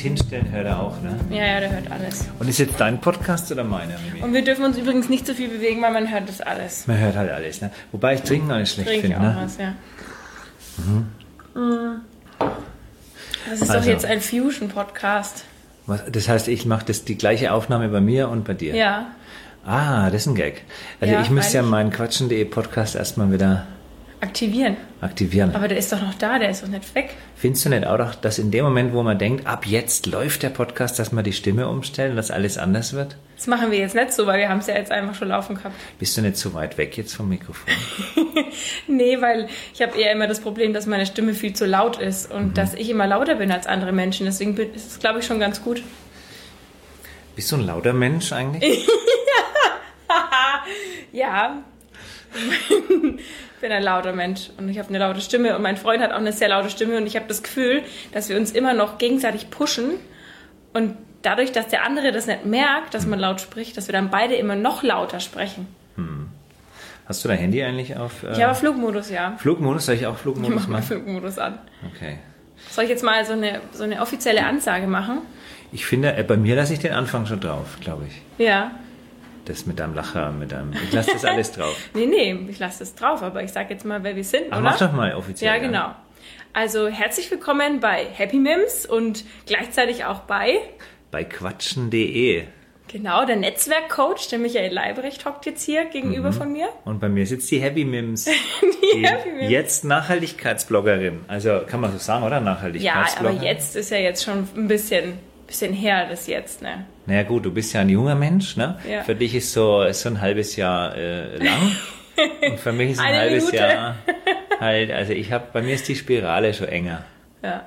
hinstellen hört er auch, ne? Ja, ja, der hört alles. Und ist jetzt dein Podcast oder meiner? Und wir dürfen uns übrigens nicht so viel bewegen, weil man hört das alles. Man hört halt alles, ne? Wobei ich Trinken auch nicht schlecht finde, auch ne? was, ja. Mhm. Das ist Also. doch jetzt ein Fusion-Podcast. Das heißt, ich mache das die gleiche Aufnahme bei mir und bei dir. Ja. Ah, das ist ein Gag. Also Ja, ich müsste ja meinen Quatschen.de Podcast erstmal wieder Aktivieren. aktivieren. Aber der ist doch noch da, der ist doch nicht weg. Findest du nicht auch, doch, dass in dem Moment, wo man denkt, ab jetzt läuft der Podcast, dass man die Stimme umstellt und dass alles anders wird? Das machen wir jetzt nicht so, weil wir haben es ja jetzt einfach schon laufen gehabt. Bist du nicht so weit weg jetzt vom Mikrofon? Nee, weil ich habe eher immer das Problem, dass meine Stimme viel zu laut ist und dass ich immer lauter bin als andere Menschen. Deswegen bin- ist es, glaube ich, schon ganz gut. Bist du ein lauter Mensch eigentlich? Ja. bin ein lauter Mensch und ich habe eine laute Stimme und mein Freund hat auch eine sehr laute Stimme und ich habe das Gefühl, dass wir uns immer noch gegenseitig pushen und dadurch, dass der andere das nicht merkt, dass man laut spricht, dass wir dann beide immer noch lauter sprechen. Hast du dein Handy eigentlich auf äh, Ich habe Flugmodus, ja. Flugmodus? Soll ich auch Ich Flugmodus mache mal machen? Flugmodus an. Okay. Soll ich jetzt mal so eine, so eine offizielle Ansage machen? Ich finde, äh, bei mir lasse ich den Anfang schon drauf, glaube ich. Ja. Das mit deinem Lacher, mit deinem. Ich lasse das alles drauf. Nee, nee, ich lasse das drauf, aber ich sage jetzt mal, wer wir sind, Aber oder? mach doch mal offiziell. Ja, genau. Also herzlich willkommen bei Happy Mims und gleichzeitig auch bei, Bei quatschen.de. genau, der Netzwerkcoach, der Michael Leibrecht hockt jetzt hier gegenüber Mhm. von mir. Und bei mir sitzt die Happy Mims. Die Happy Mims. Jetzt Nachhaltigkeitsbloggerin. Also kann man so sagen, oder? Ja, Nachhaltigkeitsbloggerin. aber jetzt ist ja jetzt schon ein bisschen, bisschen her, das jetzt, ne? Naja gut, du bist ja ein junger Mensch, ne? Ja. Für dich ist so, ist so ein halbes Jahr äh, lang. Und für mich ist ein halbes Minute. Jahr halt, also ich habe, bei mir ist die Spirale schon enger. Ja.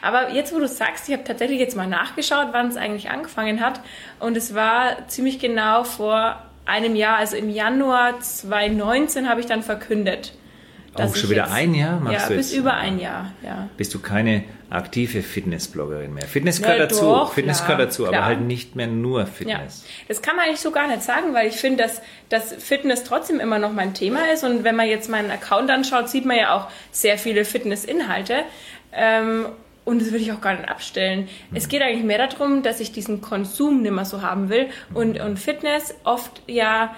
Aber jetzt, wo du sagst, ich habe tatsächlich jetzt mal nachgeschaut, wann es eigentlich angefangen hat. Und es war ziemlich genau vor einem Jahr, also im Januar 2019 habe ich dann verkündet. Auch ich schon wieder jetzt- ein Jahr machst Ja, du bis jetzt? über ein Jahr, ja. Bist du keine aktive Fitnessbloggerin mehr? Fitness gehört Ja, dazu, doch, Fitness klar, gehört dazu, aber klar. halt nicht mehr nur Ja, Fitness. das kann man eigentlich so gar nicht sagen, weil ich finde, dass, dass Fitness trotzdem immer noch mein Thema ist. Und wenn man jetzt meinen Account anschaut, sieht man ja auch sehr viele Fitness-Inhalte. Ähm, und das würde ich auch gar nicht abstellen. Es geht eigentlich mehr darum, dass ich diesen Konsum nicht mehr so haben will. Und, und Fitness oft ja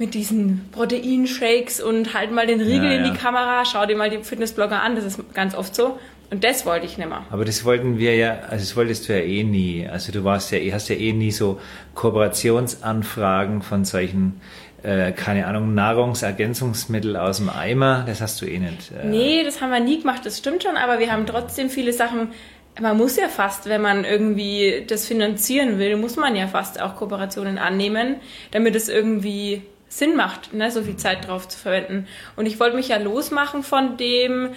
mit diesen Proteinshakes und halt mal den Riegel Ja, in ja. die Kamera, schau dir mal die Fitnessblogger an, das ist ganz oft so. Und das wollte ich nicht mehr. Aber das wollten wir ja, also das wolltest du ja eh nie. Also du warst ja, hast ja eh nie so Kooperationsanfragen von solchen, äh, keine Ahnung, Nahrungsergänzungsmittel aus dem Eimer. Das hast du eh nicht. Äh, Nee, das haben wir nie gemacht, das stimmt schon, aber wir haben trotzdem viele Sachen. Man muss ja fast, wenn man irgendwie das finanzieren will, muss man ja fast auch Kooperationen annehmen, damit es irgendwie Sinn macht, ne, so viel Zeit drauf zu verwenden. Und ich wollte mich ja losmachen von dem,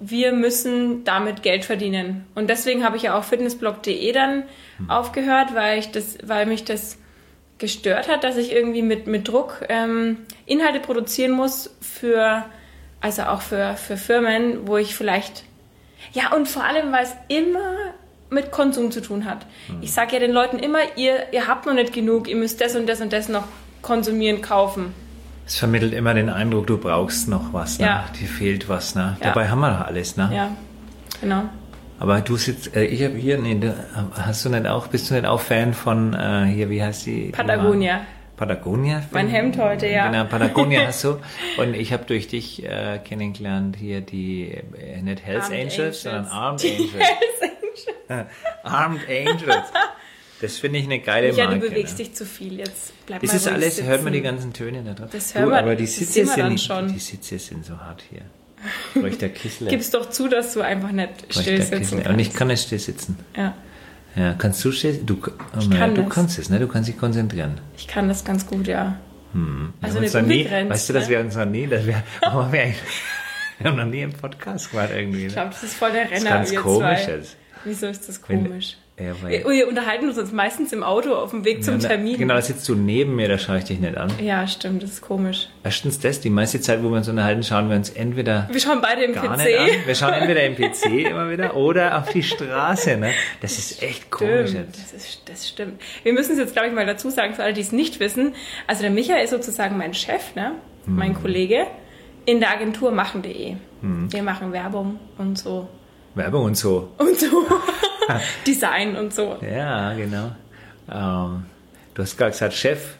wir müssen damit Geld verdienen. Und deswegen habe ich ja auch fitnessblog.de dann aufgehört, weil ich das, weil mich das gestört hat, dass ich irgendwie mit, mit Druck ähm, Inhalte produzieren muss für, also auch für, für Firmen, wo ich vielleicht, ja und vor allem, weil es immer mit Konsum zu tun hat. Ich sage ja den Leuten immer, ihr, ihr habt noch nicht genug, ihr müsst das und das und das noch konsumieren, kaufen. Es vermittelt immer den Eindruck, du brauchst noch was, ne? Ja. Dir fehlt was, ne? Ja. Dabei haben wir doch alles, ne? Ja, genau. Aber du sitzt, äh, ich habe hier, nee, du, hast du nicht auch, bist du nicht auch Fan von, äh, hier, wie heißt die? die Patagonia. Patagonia? Mein Hemd heute, ja. Genau, Patagonia hast du. Und ich habe durch dich äh, kennengelernt hier die, äh, nicht Hells Armed Angels, Angels. sondern Armed Angels. Armed Angels. Das finde ich eine geile Ja, Marke. du bewegst ne? dich zu viel jetzt. Bleib Ist mal das ruhig alles, sitzen. hört man die ganzen Töne da drauf? Das hören wir- aber die Sitze sind dann nicht, schon. die Sitze sind so hart hier. Bräuchte der Kissler. Gib's doch zu, dass du einfach nicht still sitzen kannst. Und ich kann nicht still sitzen. ja, Ja, kannst du still Du, oh Ich kann du das. kannst es, ne? Du kannst dich konzentrieren. ich kann das ganz gut, ja. Wir Also noch nie, unbegrenzt, weißt du, dass ne? wir uns noch nie, dass wir, wir, wir haben noch nie im Podcast gemacht irgendwie. Ich Ne? glaube, das ist voll der Das ist Renner. ganz komisch zwei. jetzt. Wieso ist das Wenn- komisch? Ja, weil, Wir, wir unterhalten uns meistens im Auto auf dem Weg zum Ja, Termin. Genau, da sitzt du neben mir, da schaue ich dich nicht an. Ja, stimmt, das ist komisch. Erstens das, die meiste Zeit, wo wir uns unterhalten, schauen wir uns entweder Wir schauen beide im gar PC. nicht an. Wir schauen entweder im PC immer wieder oder auf die Straße. Ne? Das ist echt komisch das, ist, das stimmt. Wir müssen es jetzt, glaube ich, mal dazu sagen, für alle, die es nicht wissen. Also der Michael ist sozusagen mein Chef, ne? mein Mhm. Kollege, in der Agentur machen.de. Wir machen Werbung und so. Werbung und so. Und so. Design und so. Ja, genau. Ähm, du hast gerade gesagt, Chef,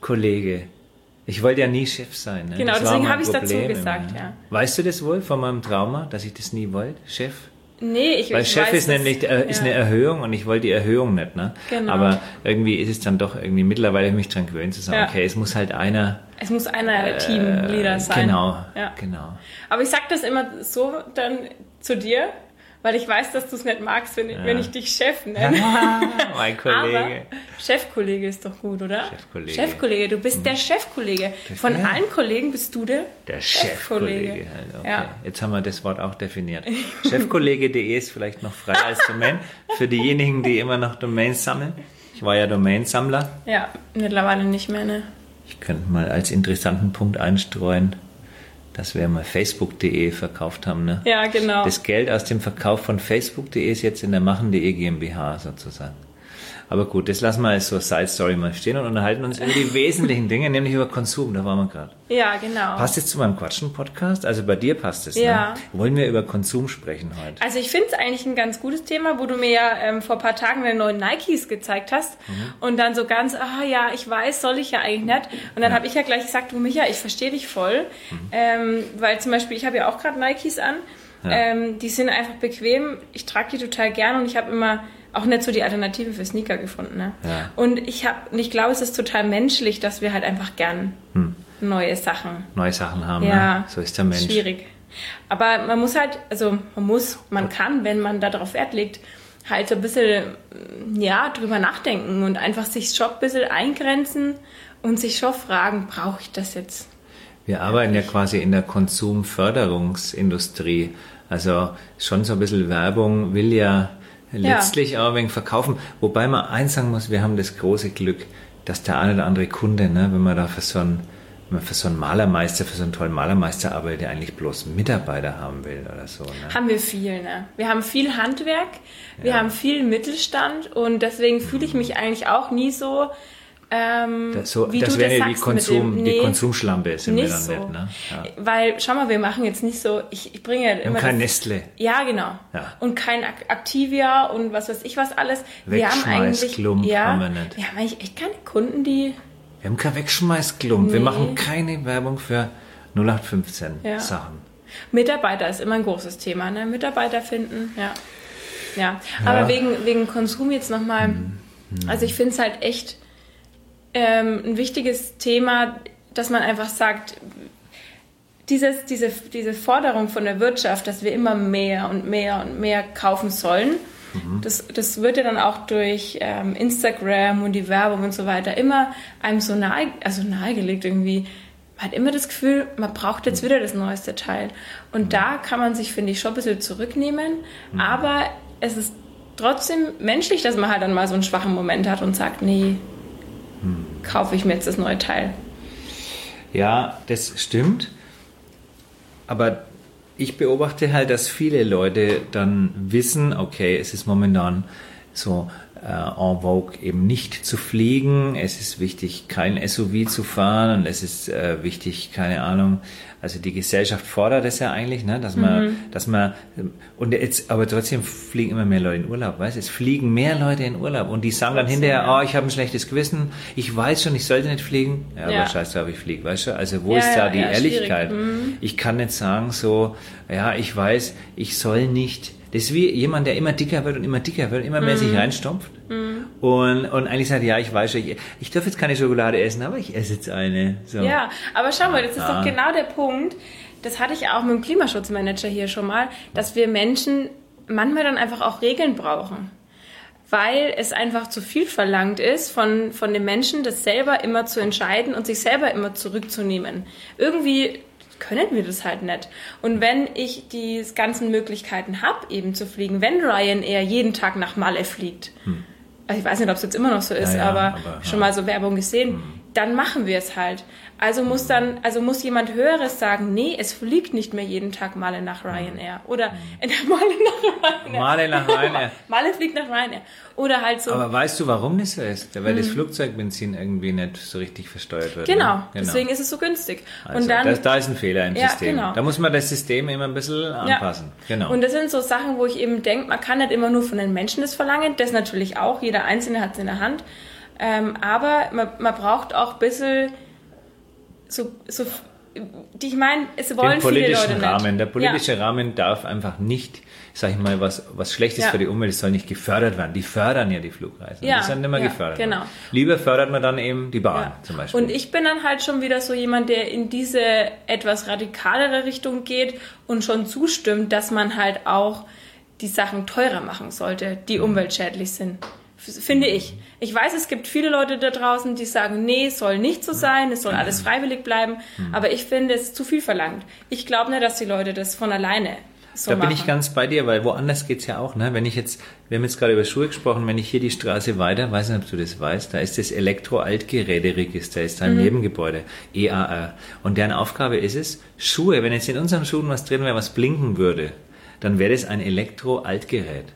Kollege. Ich wollte ja nie Chef sein. Ne? Genau, Das deswegen habe ich es dazu gesagt, immer, ne? ja. Weißt du das wohl von meinem Trauma, dass ich das nie wollte, Chef? Nee, ich Weil ich Chef weiß, ist nämlich äh, ist eine Erhöhung und ich wollte die Erhöhung nicht, ne? Genau. Aber irgendwie ist es dann doch irgendwie mittlerweile mich dran gewöhnt zu sagen, Ja. okay, es muss halt einer Es muss einer der Teamleader sein. Genau, Ja. genau. Aber ich sag das immer so dann zu dir, weil ich weiß, dass du es nicht magst, wenn, ich- wenn ich dich Chef nenne. mein Aber Kollege. Chefkollege ist doch gut, oder? Chefkollege. Chefkollege, du bist der Chefkollege. Von ja. allen Kollegen bist du der, Der Chefkollege. Halt, okay. Ja. Jetzt haben wir das Wort auch definiert. Chefkollege.de ist vielleicht noch frei als Domain für diejenigen, die immer noch Domains sammeln. Ich war ja Domainsammler. Ja, mittlerweile nicht mehr, ne? Ich könnte mal als interessanten Punkt einstreuen, dass wir mal Facebook.de verkauft haben. Ne? Ja, genau. Das Geld aus dem Verkauf von Facebook.de ist jetzt in der Machen.de GmbH sozusagen. Aber gut, das lassen wir als so Side Story mal stehen und unterhalten uns über die wesentlichen Dinge, nämlich über Konsum. Da waren wir gerade. ja, genau. Passt es zu meinem Quatschen-Podcast? Also bei dir passt es, Ja. ne? Wollen wir über Konsum sprechen heute? Also ich finde es eigentlich ein ganz gutes Thema, wo du mir ja ähm, vor ein paar Tagen deine neuen Nikes gezeigt hast Mhm. und dann so ganz, ah ja, ich weiß, soll ich ja eigentlich nicht. Und dann habe ich ja gleich gesagt, du Micha, ich verstehe dich voll, Mhm. ähm, weil zum Beispiel ich habe ja auch gerade Nikes an. Ja. Ähm, die sind einfach bequem, ich trage die total gern und ich habe immer auch nicht so die Alternative für Sneaker gefunden. Ne? Ja. Und ich habe, ich glaube, es ist total menschlich, dass wir halt einfach gern neue Sachen Neue Sachen haben, ja, ne? So ist der Mensch. Schwierig. Aber man muss halt, also man muss, man kann, wenn man darauf Wert legt, halt so ein bisschen, ja, drüber nachdenken und einfach sich schon ein bisschen eingrenzen und sich schon fragen, brauche ich das jetzt? Wir arbeiten ja quasi in der Konsumförderungsindustrie. Also schon so ein bisschen Werbung will ja letztlich auch ein wenig verkaufen. Wobei man eins sagen muss, wir haben das große Glück, dass der eine oder andere Kunde, ne, wenn man da für so einen, wenn man für so einen Malermeister, für so einen tollen Malermeister arbeitet, der eigentlich bloß Mitarbeiter haben will oder so. Ne? Haben wir viel, ne? Wir haben viel Handwerk, wir Ja. haben viel Mittelstand und deswegen fühle ich mich eigentlich auch nie so, ähm, Das, so, wie das wäre ja die, Konsum, dem, die nee, Konsumschlampe, sind wir dann so. nicht. Ne? Ja. Weil, schau mal, wir machen jetzt nicht so, ich, ich bringe ja Wir immer kein das, Nestle. Ja, genau. Ja. Und kein Activia und was weiß ich was alles. Wir haben eigentlich, Wegschmeißklump ja, haben wir nicht. wir haben eigentlich echt keine Kunden, die, Wir haben kein Wegschmeißklump. Wir Nee. machen keine Werbung für 0815 Ja. Sachen. Mitarbeiter ist immer ein großes Thema, ne? Mitarbeiter finden, ja. Ja, aber wegen, wegen Konsum jetzt nochmal, also ich finde es halt echt ähm, ein wichtiges Thema, dass man einfach sagt, dieses, diese, diese Forderung von der Wirtschaft, dass wir immer mehr und mehr und mehr kaufen sollen, das, das wird ja dann auch durch ähm, Instagram und die Werbung und so weiter immer einem so nahe, also nahegelegt irgendwie. Man hat immer das Gefühl, man braucht jetzt wieder das neueste Teil. Und da kann man sich, finde ich, schon ein bisschen zurücknehmen. Aber es ist trotzdem menschlich, dass man halt dann mal so einen schwachen Moment hat und sagt, nee, kaufe ich mir jetzt das neue Teil. Ja, das stimmt. Aber ich beobachte halt, dass viele Leute dann wissen, okay, es ist momentan so äh, en vogue eben nicht zu fliegen. Es ist wichtig, kein SUV zu fahren und es ist äh, wichtig, keine Ahnung. Also die Gesellschaft fordert es ja eigentlich, ne, dass man, dass man und jetzt, aber trotzdem fliegen immer mehr Leute in Urlaub, weißt? du? Es fliegen mehr Leute in Urlaub und die sagen dann hinterher, oh, ich habe ein schlechtes Gewissen, ich weiß schon, ich sollte nicht fliegen. Ja, Ja. aber scheiß drauf, ich fliege, weißt du? Also wo Ja, ist da ja, die Ehrlichkeit? Mhm. Ich kann nicht sagen so, ja, ich weiß, ich soll nicht. Das ist wie jemand, der immer dicker wird und immer dicker wird, immer mehr Mhm. sich reinstopft. Und, und eigentlich sagt, ja, ich weiß schon, ich, ich darf jetzt keine Schokolade essen, aber ich esse jetzt eine. So. Ja, aber schau mal, das ist doch genau der Punkt. Das hatte ich auch mit dem Klimaschutzmanager hier schon mal, dass wir Menschen manchmal dann einfach auch Regeln brauchen. Weil es einfach zu viel verlangt ist von, von den Menschen, das selber immer zu entscheiden und sich selber immer zurückzunehmen. Irgendwie können wir das halt nicht. Und wenn ich die ganzen Möglichkeiten habe, eben zu fliegen, wenn Ryanair jeden Tag nach Malle fliegt, also ich weiß nicht, ob es jetzt immer noch so ist, Ja, ja, aber, aber, ja. schon mal so Werbung gesehen. Dann machen wir es halt. Also muss dann, also muss jemand Höheres sagen, nee, es fliegt nicht mehr jeden Tag Male nach Ryanair. Oder äh, Male nach Ryanair. Male nach Ryanair. Male fliegt nach Ryanair. Oder halt so. Aber weißt du, warum das so ist? Weil das Flugzeugbenzin irgendwie nicht so richtig versteuert wird. Genau, ne? deswegen ist es so günstig. Also, und dann, das, da ist ein Fehler im Ja, System. genau. Da muss man das System immer ein bisschen anpassen. Genau. Und das sind so Sachen, wo ich eben denke, man kann nicht immer nur von den Menschen das verlangen, das natürlich auch, jeder Einzelne hat es in der Hand. Ähm, aber man, man braucht auch ein bisschen so, so die ich meine, es wollen den viele politischen Leute Rahmen. nicht. Der politische Rahmen darf einfach nicht, sag ich mal, was, was Schlechtes Ja. für die Umwelt, es soll nicht gefördert werden. Die fördern ja die Flugreisen. Ja, die sind immer ja, gefördert. genau. worden. Lieber fördert man dann eben die Bahn Ja. zum Beispiel. Und ich bin dann halt schon wieder so jemand, der in diese etwas radikalere Richtung geht und schon zustimmt, dass man halt auch die Sachen teurer machen sollte, die Mhm. umweltschädlich sind. Finde ich. Ich weiß, es gibt viele Leute da draußen, die sagen, nee, es soll nicht so sein, es soll alles freiwillig bleiben. Mhm. Aber ich finde, es ist zu viel verlangt. Ich glaube nicht, dass die Leute das von alleine so da machen. bin ich ganz bei dir, weil woanders geht's ja auch. Ne? Wenn ich jetzt, wir haben jetzt gerade über Schuhe gesprochen, wenn ich hier die Straße weiter, weiß nicht, ob du das weißt, da ist das Elektro-Altgeräteregister, ist da im Nebengebäude, EAR. Und deren Aufgabe ist es, Schuhe, wenn jetzt in unseren Schuhen was drin wäre, was blinken würde, dann wäre das ein Elektro-Altgerät.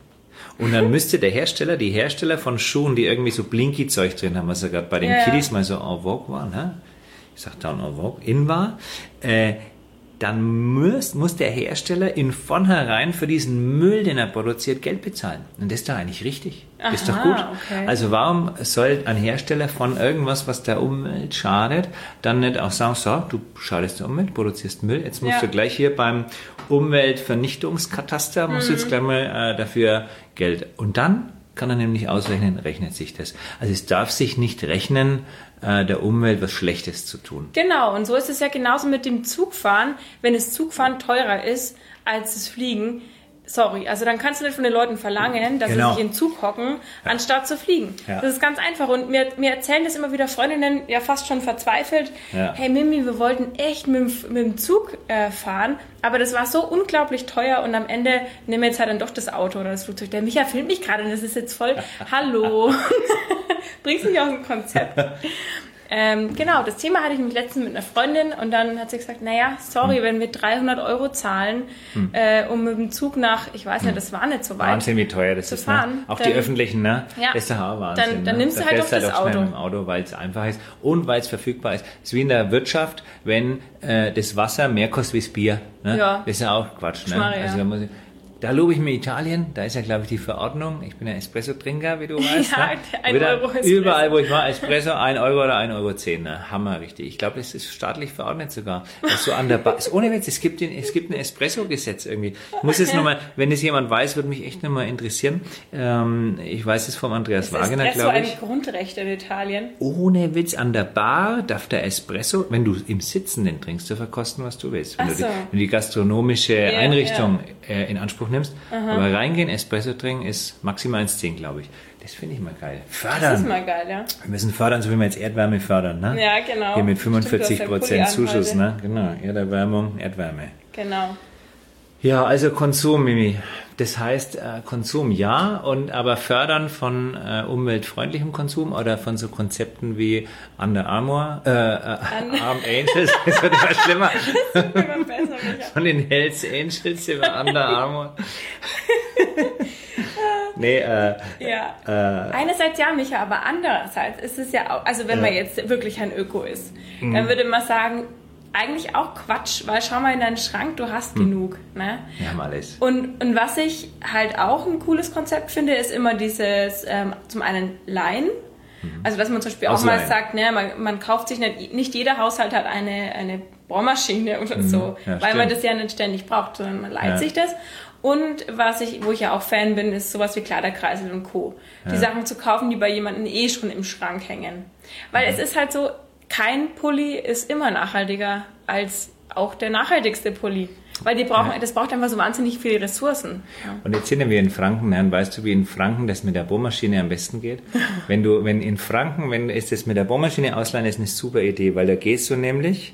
Und dann müsste der Hersteller, die Hersteller von Schuhen, die irgendwie so Blinky-Zeug drin haben, was ja gerade bei den Ja. Kiddies mal so en vogue war, ne? ich sag dann en vogue, in war, äh, dann muss, muss der Hersteller in vornherein für diesen Müll, den er produziert, Geld bezahlen. Und das ist doch eigentlich richtig. das ist doch Aha, gut. okay. Also warum soll ein Hersteller von irgendwas, was der Umwelt schadet, dann nicht auch sagen, so, du schadest der Umwelt, produzierst Müll, jetzt musst Ja. du gleich hier beim Umweltvernichtungskataster, musst du jetzt gleich mal äh, dafür Geld. Und dann kann er nämlich ausrechnen, rechnet sich das. Also es darf sich nicht rechnen, der Umwelt was Schlechtes zu tun. Genau, und so ist es ja genauso mit dem Zugfahren. Wenn das Zugfahren teurer ist als das Fliegen, sorry, also dann kannst du nicht von den Leuten verlangen, dass Genau. sie sich in den Zug hocken, anstatt zu fliegen. Ja. Das ist ganz einfach. Und mir, mir erzählen das immer wieder Freundinnen, ja fast schon verzweifelt, Ja. hey Mimi, wir wollten echt mit, dem- mit dem Zug äh, fahren, aber das war so unglaublich teuer und am Ende nehmen wir jetzt halt dann doch das Auto oder das Flugzeug. Der Micha filmt mich gerade und das ist jetzt voll, hallo, bringst mich aus dem Konzept. Ähm, genau, das Thema hatte ich mich letztens mit einer Freundin und dann hat sie gesagt, naja, sorry, Hm. wenn wir 300 Euro zahlen, äh, um mit dem Zug nach, ich weiß nicht, das war nicht so weit. Hm. Wahnsinn, wie teuer das ist. fahren, ne? Auch dann- die öffentlichen, ne? Ja. Das ist auch Wahnsinn. Dann- dann ne? nimmst du halt fährst doch das auch Auto. Auto, weil es einfach ist und weil es verfügbar ist. Es ist wie in der Wirtschaft, wenn äh, das Wasser mehr kostet wie das Bier. Ne? Ja. Das ist ja auch Quatsch. Ne? Schmarre, ja. Also da, lobe ich mir Italien, da ist ja, glaube ich, die Verordnung. Ich bin ja Espresso-Trinker, wie du weißt. Ja, ne? ein Wieder Euro Espresso. Überall, wo ich war, Espresso, 1 Euro oder 1,10 Euro. zehn, Ne? Hammer, richtig. Ich glaube, das ist staatlich verordnet sogar. Dass so an der Bar, ist ohne Witz, es gibt, den, es gibt ein Espresso-Gesetz irgendwie. Ich muss jetzt nochmal, wenn es jemand weiß, würde mich echt nochmal interessieren. Ähm, ich weiß es vom Andreas Das ist so glaube ein ich. Grundrecht in Italien. Ohne Witz, an der Bar darf der Espresso, wenn du im Sitzen den trinkst, du verkosten, was du willst. Wenn, Ach du, die, so. wenn du die gastronomische Einrichtung Äh, in Anspruch nimmst. Aber reingehen, Espresso trinken ist maximal 1,10, glaube ich. Das finde ich mal geil. Fördern. Das ist mal geil, ja. Wir müssen fördern, so wie wir jetzt Erdwärme fördern, ne? Ja, genau. Hier mit Stimmt, du hast 45 ja Prozent Zuschuss, ne? Genau, Erderwärmung, Erdwärme. Genau. Ja, also Konsum, Mimi. Das heißt äh, Konsum ja, und aber fördern von äh, umweltfreundlichem Konsum oder von so Konzepten wie Under Armour, äh, äh, Arm Angels, das wird immer schlimmer. Immer besser. Von den Hells Angels über Under Armour. nee, äh, Ja. Einerseits ja, Micha, aber andererseits ist es ja auch, also wenn man jetzt wirklich ein Öko ist, Mhm. dann würde man sagen, eigentlich auch Quatsch, weil schau mal in deinen Schrank, du hast Mhm. genug. Ne? wir haben alles. Und, und was ich halt auch ein cooles Konzept finde, ist immer dieses, ähm, zum einen Leihen. Also, dass man zum Beispiel auch mal Ausleihen. sagt, ne, man, man kauft sich nicht, nicht jeder Haushalt hat eine, eine Bohrmaschine oder so, Mhm. Ja, weil man stimmt. das ja nicht ständig braucht, sondern man leiht Ja. sich das. Und was ich, wo ich ja auch Fan bin, ist sowas wie Kleiderkreisel und Co. Die Sachen zu kaufen, die bei jemandem eh schon im Schrank hängen. Weil Mhm. es ist halt so, kein Pulli ist immer nachhaltiger als auch der nachhaltigste Pulli. Weil die brauchen, das braucht einfach so wahnsinnig viele Ressourcen. Und jetzt sind wir in Franken? Und weißt du, wie in Franken das mit der Bohrmaschine am besten geht? Wenn du, wenn in Franken, wenn ist das mit der Bohrmaschine ausleihen, ist eine super Idee, weil da gehst du nämlich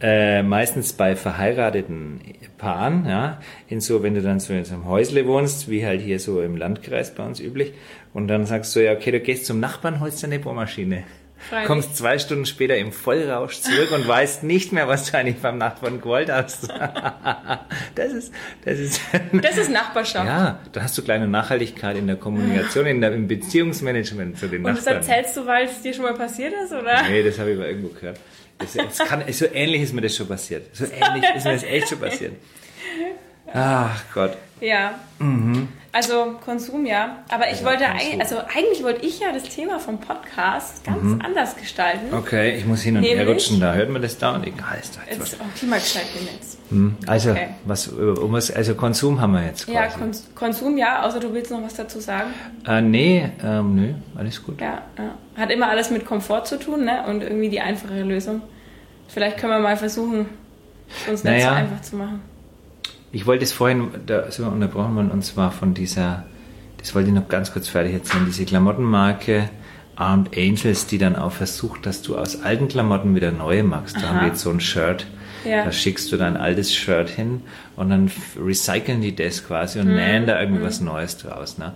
äh, meistens bei verheirateten Paaren, ja, in so, wenn du dann so in so einem Häusle wohnst, wie halt hier so im Landkreis bei uns üblich, und dann sagst du ja, okay, du gehst zum Nachbarn, holst dir eine Bohrmaschine. Freilich. kommst zwei Stunden später im Vollrausch zurück und weißt nicht mehr, was du eigentlich beim Nachbarn gewollt hast. das ist, das ist, Das ist Nachbarschaft. ja, da hast du kleine Nachhaltigkeit in der Kommunikation, in der, im Beziehungsmanagement zu den Und das Nachbarn. erzählst du, weil es dir schon mal passiert ist, oder? Nee, das habe ich mal irgendwo gehört. Das, das kann, so ähnlich ist mir das schon passiert. So ähnlich ist mir das echt schon passiert. Ach Gott. Ja. Mhm. Also Konsum, ja. Aber ich wollte eigentlich, also eigentlich wollte ich ja das Thema vom Podcast ganz Mhm. anders gestalten. Okay, ich muss hin und her rutschen, da hört man das da und egal ist da jetzt Jetzt auch Klimagestaltung jetzt. Hm, Also, Okay. was, um was, also Konsum haben wir jetzt Ja, quasi. Kons Konsum, ja, außer du willst noch was dazu sagen. äh, nee, ähm, nö, alles gut. Ja, ja. Hat immer alles mit Komfort zu tun, ne? Und irgendwie die einfache Lösung. Vielleicht können wir mal versuchen, es uns nicht Naja. so einfach zu machen. Ich wollte es vorhin, da sind wir unterbrochen worden, und zwar von dieser, das wollte ich noch ganz kurz fertig erzählen, diese Klamottenmarke Armed Angels, die dann auch versucht, dass du aus alten Klamotten wieder neue machst. Da Aha. haben wir jetzt so ein Shirt, Ja. da schickst du dein altes Shirt hin und dann recyceln die das quasi Mhm. und nähen da irgendwas Neues draus. Ne?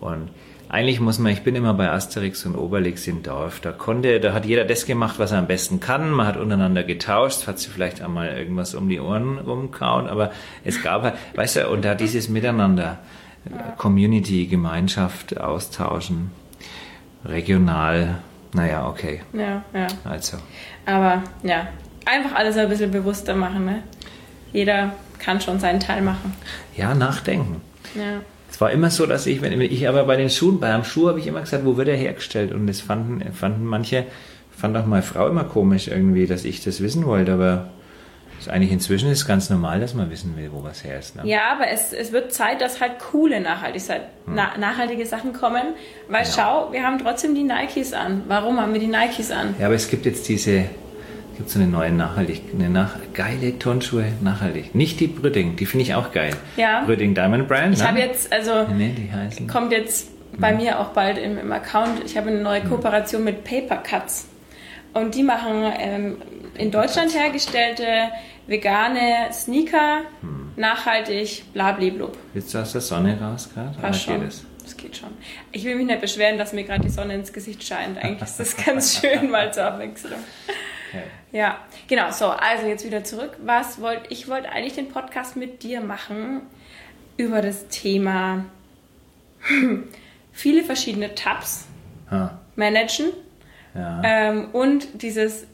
Und eigentlich muss man, ich bin immer bei Asterix und Obelix im Dorf, da konnte, da hat jeder das gemacht, was er am besten kann, man hat untereinander getauscht, hat sich vielleicht einmal irgendwas um die Ohren rumkauen, aber es gab halt, weißt du, und da dieses Miteinander, Community, Gemeinschaft austauschen, regional, naja, okay, Ja, ja. also. Aber ja, einfach alles ein bisschen bewusster machen, ne? Jeder kann schon seinen Teil machen. Ja, nachdenken. Ja. Es war immer so, dass ich, wenn ich aber bei den Schuhen, beim Schuh habe ich immer gesagt, wo wird er hergestellt? Und das fanden, fanden manche, fand auch meine Frau immer komisch irgendwie, dass ich das wissen wollte, aber eigentlich inzwischen ist es ganz normal, dass man wissen will, wo was her ist. Ne? Ja, aber es, es wird Zeit, dass halt coole Nachhaltigkeit, na, nachhaltige Sachen kommen. Weil Ja. schau, wir haben trotzdem die Nikes an. Warum haben wir die Nikes an? Ja, aber es gibt jetzt diese, gibt so eine neue nachhaltig, eine nach, geile Turnschuhe nachhaltig. Nicht die Brüdding, die finde ich auch geil. Ja. Brüdding Diamond Brand. Ich ne? habe jetzt, also Nee, die heißen. kommt jetzt bei Mhm. mir auch bald im, im Account, ich habe eine neue Kooperation mit Paper Cuts. Und die machen ähm, in Deutschland hergestellte vegane Sneaker, Mhm. nachhaltig, blablablub. Bist du aus der Sonne raus gerade? Passt schon. geht es? Das geht schon. Ich will mich nicht beschweren, dass mir gerade die Sonne ins Gesicht scheint. Eigentlich ist das ganz schön mal zur Abwechslung. Okay. Ja, genau. So, also jetzt wieder zurück. Was wollte ich wollte eigentlich den Podcast mit dir machen über das Thema viele verschiedene Tabs Ah, managen ja. ähm, und dieses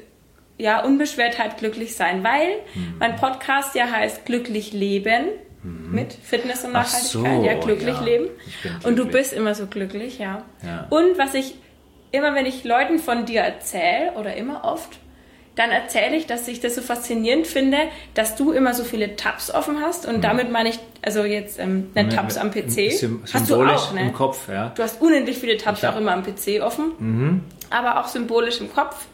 ja Unbeschwertheit glücklich sein, weil Mhm. mein Podcast ja heißt glücklich leben mit Fitness und Ach Nachhaltigkeit, so, ja glücklich ja. leben Ich bin und du glücklich. bist immer so glücklich, ja. Ja. Und was ich immer, wenn ich Leuten von dir erzähle oder immer oft, dann erzähle ich, dass ich das so faszinierend finde, dass du immer so viele Tabs offen hast. Und damit meine ich, also jetzt ähm, Mit- Tabs am PC, sym- hast du symbolisch auch, ne? im Kopf, ja. Du hast unendlich viele Tabs hab- auch immer am PC offen, aber auch symbolisch im Kopf.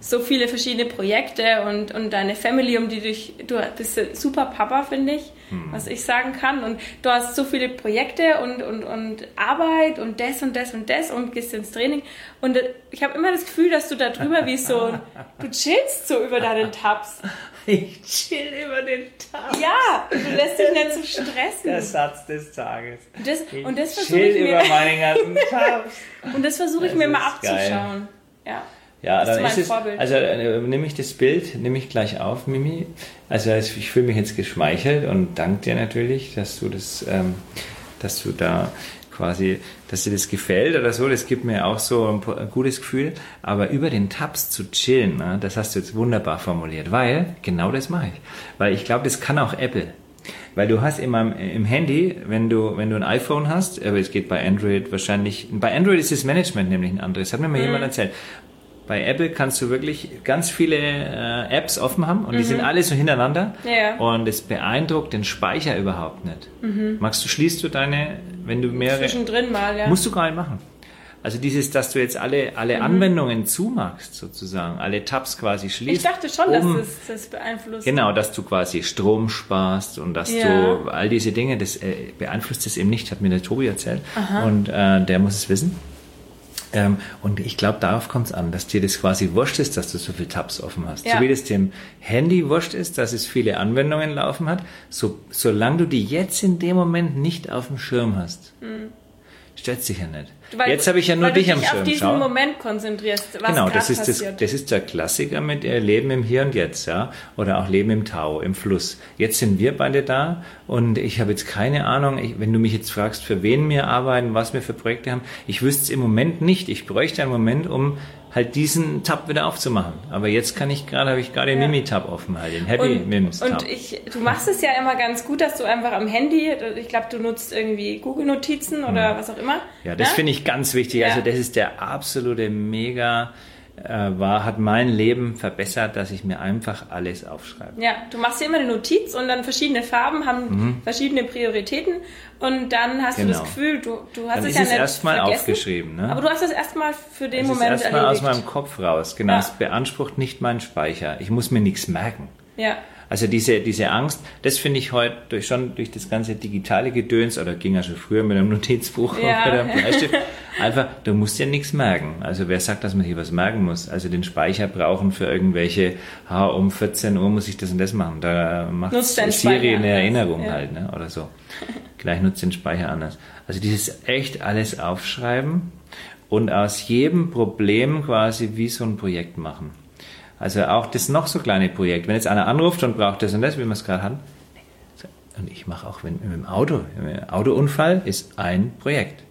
So viele verschiedene Projekte und, und deine Family, um die dich, du bist super Papa, finde ich, was ich sagen kann. Und du hast so viele Projekte und, und, und Arbeit und das und das und das und gehst ins Training. Und ich habe immer das Gefühl, dass du da drüber wie so, du chillst so über deinen Tabs. Ich chill über den Tag. Ja, du lässt dich nicht so stressen. Der Satz des Tages. Das, Ich und das versuche chill ich mir, über meine ganzen Tabs. und das versuche ich mir mal ist geil. abzuschauen. Ja. Ja, Das ist dann ist es, Vorbild. also äh, nehme ich das Bild, nehme ich gleich auf, Mimi. Also ich fühle mich jetzt geschmeichelt und danke dir natürlich, dass du das, ähm, dass du da quasi, dass dir das gefällt oder so, das gibt mir auch so ein, ein gutes Gefühl. Aber über den Tabs zu chillen, ne, das hast du jetzt wunderbar formuliert, weil genau das mache ich. Weil ich glaube, das kann auch Apple. Weil du hast immer im, Handy, wenn du, wenn du ein iPhone hast, aber es geht bei Android wahrscheinlich, bei Android ist das Management nämlich ein anderes, hat mir mal jemand erzählt. Bei Apple kannst du wirklich ganz viele äh, Apps offen haben und die sind alle so hintereinander Ja. und es beeindruckt den Speicher überhaupt nicht. Magst du, schließt du deine, wenn du mehrere, Zwischendrin mal, ja. musst du gar nicht machen. Also dieses, dass du jetzt alle, Mhm. alle Anwendungen zumachst sozusagen, alle Tabs quasi schließt. Ich dachte schon, dass um- das, das beeinflusst. Genau, dass du quasi Strom sparst und dass Ja. du all diese Dinge, das äh, beeinflusst es eben nicht, hat mir der Tobi erzählt. Und äh, der muss es wissen. Ähm, und ich glaube, darauf kommt es an, dass dir das quasi wurscht ist, dass du so viele Tabs offen hast. Ja. So wie das dem Handy wurscht ist, dass es viele Anwendungen laufen hat, so, solange du die jetzt in dem Moment nicht auf dem Schirm hast, Mhm. stört sich ja nicht. Weil, Jetzt habe ich ja nur weil dich du am dich Schirm. auf diesen Schau. Moment konzentrierst, was Genau, das ist, das, das ist der Klassiker mit Leben im Hier und Jetzt, ja. Oder auch Leben im Tau, im Fluss. Jetzt sind wir beide da und ich habe jetzt keine Ahnung, ich, wenn du mich jetzt fragst, für wen wir arbeiten, was wir für Projekte haben, ich wüsste es im Moment nicht. Ich bräuchte einen Moment, um halt diesen Tab wieder aufzumachen. Aber jetzt kann ich gerade, habe ich gerade den Ja. Mimi-Tab offen, halt den Happy und, Mims Tab. und ich, du machst es ja immer ganz gut, dass du einfach am Handy, ich glaube, du nutzt irgendwie Google-Notizen oder was auch immer. Hm. Ja, das ne? finde ich ganz wichtig. Ja. Also das ist der absolute Mega, war, hat mein Leben verbessert, dass ich mir einfach alles aufschreibe. Ja, du machst dir immer eine Notiz und dann verschiedene Farben haben verschiedene Prioritäten und dann hast du Mhm. Genau. das Gefühl, du, du hast Dann es ja es nicht erstmal aufgeschrieben, ne? Aber du hast es erstmal für den Das Moment ist erstmal aus meinem Kopf raus. Genau, Ja. es beansprucht nicht meinen Speicher. Ich muss mir nichts merken. ja. Also diese, diese Angst, das finde ich heute durch, schon durch das ganze digitale Gedöns, oder ging ja schon früher mit einem Notizbuch Ja. oder einem Bleistift, einfach, du musst dir nichts merken. Also wer sagt, dass man hier was merken muss? Also den Speicher brauchen für irgendwelche, ha, um 14 Uhr muss ich das und das machen. Da macht Siri eine. Erinnerung Ja. halt, ne? oder so. Gleich nutzt den Speicher anders. Also dieses echt alles aufschreiben und aus jedem Problem quasi wie so ein Projekt machen. Also auch das noch so kleine Projekt. Wenn jetzt einer anruft und braucht das und das, wie wir es gerade hatten, und ich mache auch wenn, mit dem Auto, ein Autounfall ist ein Projekt.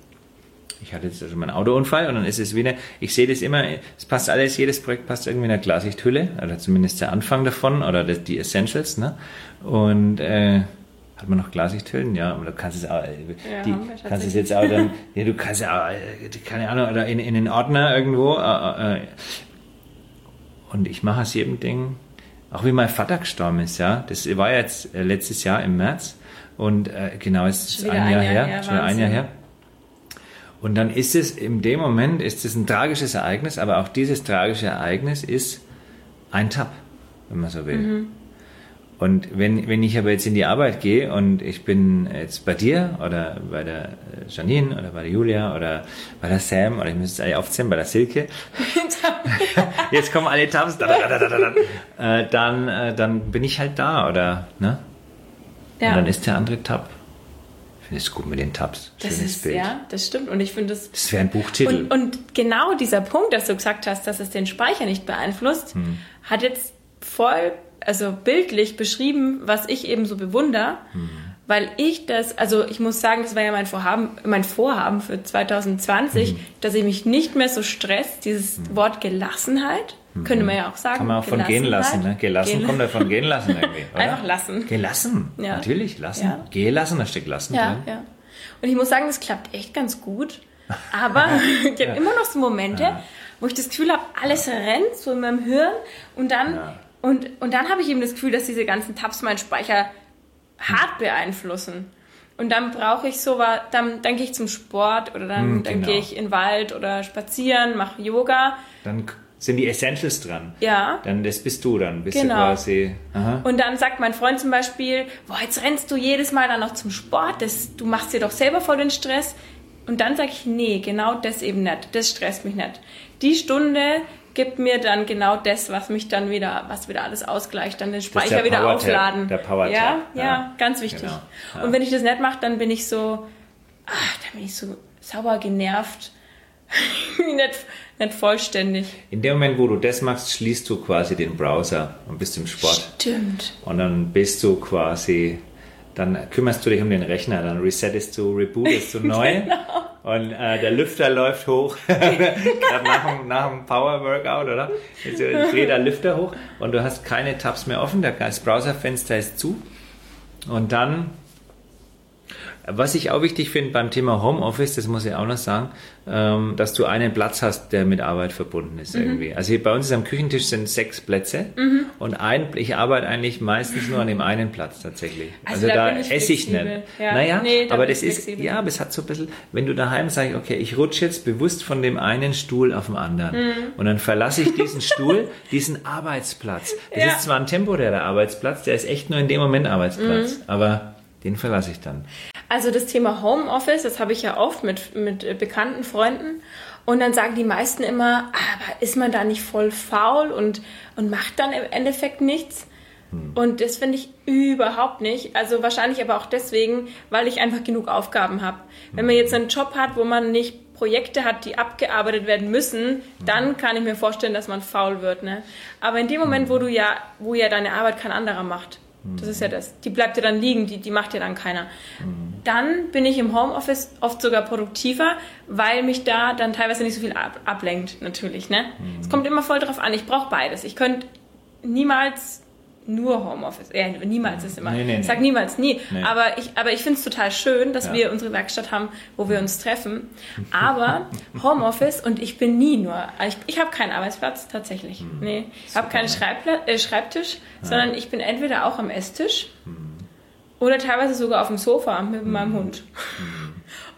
Ich hatte jetzt also meinen Autounfall und dann ist es wie eine, ich sehe das immer, es passt alles, jedes Projekt passt irgendwie in eine Glashülle, oder zumindest der Anfang davon, oder die Essentials, ne? Und, äh, hat man noch Glashütten? Ja, aber du kannst es auch, äh, Ja, die, kannst es jetzt auch dann, ja, du kannst ja auch, äh, keine Ahnung, oder in, in den Ordner irgendwo, äh, äh, und ich mache aus jedem Ding, auch wie mein Vater gestorben ist, ja. Das war jetzt äh, letztes Jahr im März. Und äh, genau, es ist ein Jahr, ein Jahr her. her, schon ein. Jahr her. Und dann ist es, in dem Moment ist es ein tragisches Ereignis, aber auch dieses tragische Ereignis ist ein Tab, wenn man so will. Mhm. Und wenn, wenn ich aber jetzt in die Arbeit gehe und ich bin jetzt bei dir oder bei der äh, Janine oder bei der Julia oder bei der Sam oder ich muss es alle aufzählen, bei der Silke, jetzt kommen alle Tabs, da, da, da, da, da, da, äh, dann, äh, dann bin ich halt da oder, ne? ja. Und dann ist der andere Tab. Ich finde es gut mit den Tabs. das Schönes ist, Bild. ja, das stimmt. Und ich finde das Das wäre ein Buchtitel. Und, und genau dieser Punkt, dass du gesagt hast, dass es den Speicher nicht beeinflusst, Hm. hat jetzt voll, also bildlich beschrieben, was ich eben so bewundere, Hm. weil ich das, also ich muss sagen, das war ja mein Vorhaben, mein Vorhaben für 2020, Hm. dass ich mich nicht mehr so stress, dieses Wort Gelassenheit, könnte man ja auch sagen. Kann man auch von gehen lassen, ne? Gelassen Gel- kommt ja von gehen lassen irgendwie. Oder? Einfach lassen. Gelassen, Ja. natürlich, lassen. Ja. Gelassen, da steckt lassen Ja, drin. ja. Und ich muss sagen, das klappt echt ganz gut. Aber ich habe immer noch so Momente, wo ich das Gefühl habe, alles rennt so in meinem Hirn und dann, Ja. Und, und dann habe ich eben das Gefühl, dass diese ganzen Tabs meinen Speicher hart beeinflussen. Und dann brauche ich so was, dann, dann gehe ich zum Sport oder dann, Hm, dann genau. gehe ich in den Wald oder spazieren, mache Yoga. Dann sind die Essentials dran. Ja. Dann das bist du dann. Bist Genau. du quasi. Aha. Und dann sagt mein Freund zum Beispiel, boah, jetzt rennst du jedes Mal dann noch zum Sport, das, du machst dir doch selber voll den Stress. Und dann sage ich, nee, genau das eben nicht, das stresst mich nicht. Die Stunde gibt mir dann genau das, was mich dann wieder, was wieder alles ausgleicht, dann den Speicher der wieder Power-Tab, aufladen. der Power-Tab, ja, ja. ja, ganz wichtig. Genau, ja. Und wenn ich das nicht mache, dann bin ich so, ach, dann bin ich so sauer genervt. nicht, nicht vollständig. In dem Moment, wo du das machst, schließt du quasi den Browser und bist im Sport. Stimmt. Und dann bist du quasi, dann kümmerst du dich um den Rechner, dann resettest du, rebootest du neu. Genau. Und äh, der Lüfter läuft hoch, gerade nach, dem- nach dem Power Workout, oder? Jetzt dreht der Lüfter hoch und du hast keine Tabs mehr offen, das Browserfenster ist zu. Und dann, was ich auch wichtig finde beim Thema Homeoffice, das muss ich auch noch sagen, ähm, dass du einen Platz hast, der mit Arbeit verbunden ist irgendwie. Also hier bei uns ist am Küchentisch sind sechs Plätze und ein, ich arbeite eigentlich meistens nur an dem einen Platz tatsächlich. Also Also, da da, ich esse ich nicht. Ja. Naja, Nee, aber das ist, flexibel. ja, aber es hat so ein bisschen, wenn du daheim sagst, okay, ich rutsche jetzt bewusst von dem einen Stuhl auf den anderen Mhm. und dann verlasse ich diesen Stuhl, diesen Arbeitsplatz. Das Ja. ist zwar ein temporärer Arbeitsplatz, der ist echt nur in dem Moment Arbeitsplatz, Mhm. aber den verlasse ich dann. Also das Thema Homeoffice, das habe ich ja oft mit, mit bekannten Freunden. Und dann sagen die meisten immer, "Ah, aber ist man da nicht voll faul und, und macht dann im Endeffekt nichts? Und das finde ich überhaupt nicht. Also wahrscheinlich aber auch deswegen, weil ich einfach genug Aufgaben habe. Wenn man jetzt einen Job hat, wo man nicht Projekte hat, die abgearbeitet werden müssen, dann kann ich mir vorstellen, dass man faul wird. Ne? Aber in dem Moment, wo du ja, wo ja deine Arbeit kein anderer macht, das ist ja das, die bleibt ja dann liegen, die, die macht ja dann keiner. Dann bin ich im Homeoffice oft sogar produktiver, weil mich da dann teilweise nicht so viel ab, ablenkt, natürlich. Ne? Es kommt immer voll drauf an, ich brauche beides. Ich könnte niemals nur Homeoffice. Ja, niemals ist immer. Nee, nee, ich sag niemals nie. Nee. Aber ich, aber ich finde es total schön, dass Ja. wir unsere Werkstatt haben, wo wir uns treffen. Aber Homeoffice und ich bin nie nur. Ich, ich habe keinen Arbeitsplatz tatsächlich. Nee. Ich habe keinen ne? Schreibpla äh, Schreibtisch, sondern ich bin entweder auch am Esstisch oder teilweise sogar auf dem Sofa mit meinem Hund.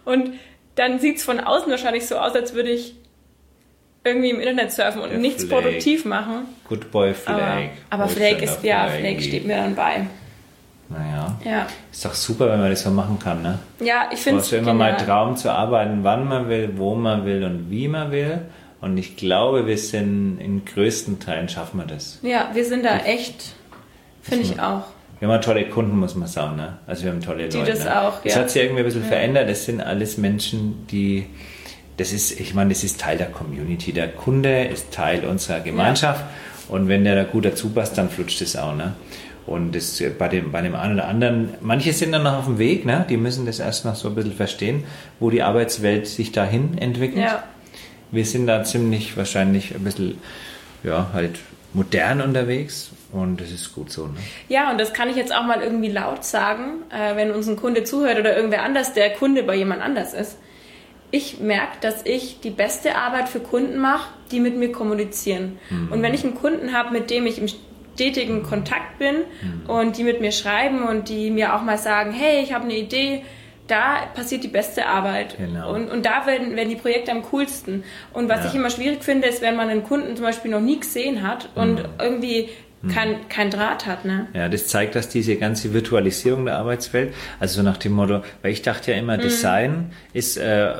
Und dann sieht es von außen wahrscheinlich so aus, als würde ich irgendwie im Internet surfen und Der nichts Flake. produktiv machen. Good Boy Aber, Flake. aber Flake Wohlstand ist, ja, Flake. Flake steht mir dann bei. Naja, Ja, ist doch super, wenn man das so machen kann, ne? ja ich finde ja immer mal Traum zu arbeiten, wann man will, wo man will und wie man will. Und ich glaube, wir sind in größten Teilen schaffen wir das. Ja, wir sind da echt, finde ich auch. Wir haben tolle Kunden, muss man sagen. Ne? Also wir haben tolle Die Leute. das ne? auch, Das ja. hat sich irgendwie ein bisschen verändert. Das sind alles Menschen, die, das ist, ich meine, das ist Teil der Community. Der Kunde ist Teil unserer Gemeinschaft. Und wenn der da gut dazu passt, dann flutscht es auch. Ne? Und das, bei, dem, bei dem einen oder anderen, manche sind dann noch auf dem Weg, ne? die müssen das erst noch so ein bisschen verstehen, wo die Arbeitswelt sich dahin entwickelt. Ja, Wir sind da ziemlich wahrscheinlich ein bisschen, ja, halt modern unterwegs und das ist gut so. Ne? ja, und das kann ich jetzt auch mal irgendwie laut sagen, äh, wenn uns ein Kunde zuhört oder irgendwer anders, der Kunde bei jemand anders ist. Ich merke, dass ich die beste Arbeit für Kunden mache, die mit mir kommunizieren. Und wenn ich einen Kunden habe, mit dem ich im stetigen Kontakt bin und die mit mir schreiben und die mir auch mal sagen, hey, ich habe eine Idee, da passiert die beste Arbeit. Genau. Und, und da werden, werden die Projekte am coolsten. Und was Ja. ich immer schwierig finde, ist, wenn man einen Kunden zum Beispiel noch nie gesehen hat und irgendwie kein, kein Draht hat. Ne? Ja, das zeigt, dass diese ganze Virtualisierung der Arbeitswelt, also so nach dem Motto, weil ich dachte ja immer, Design ist, äh,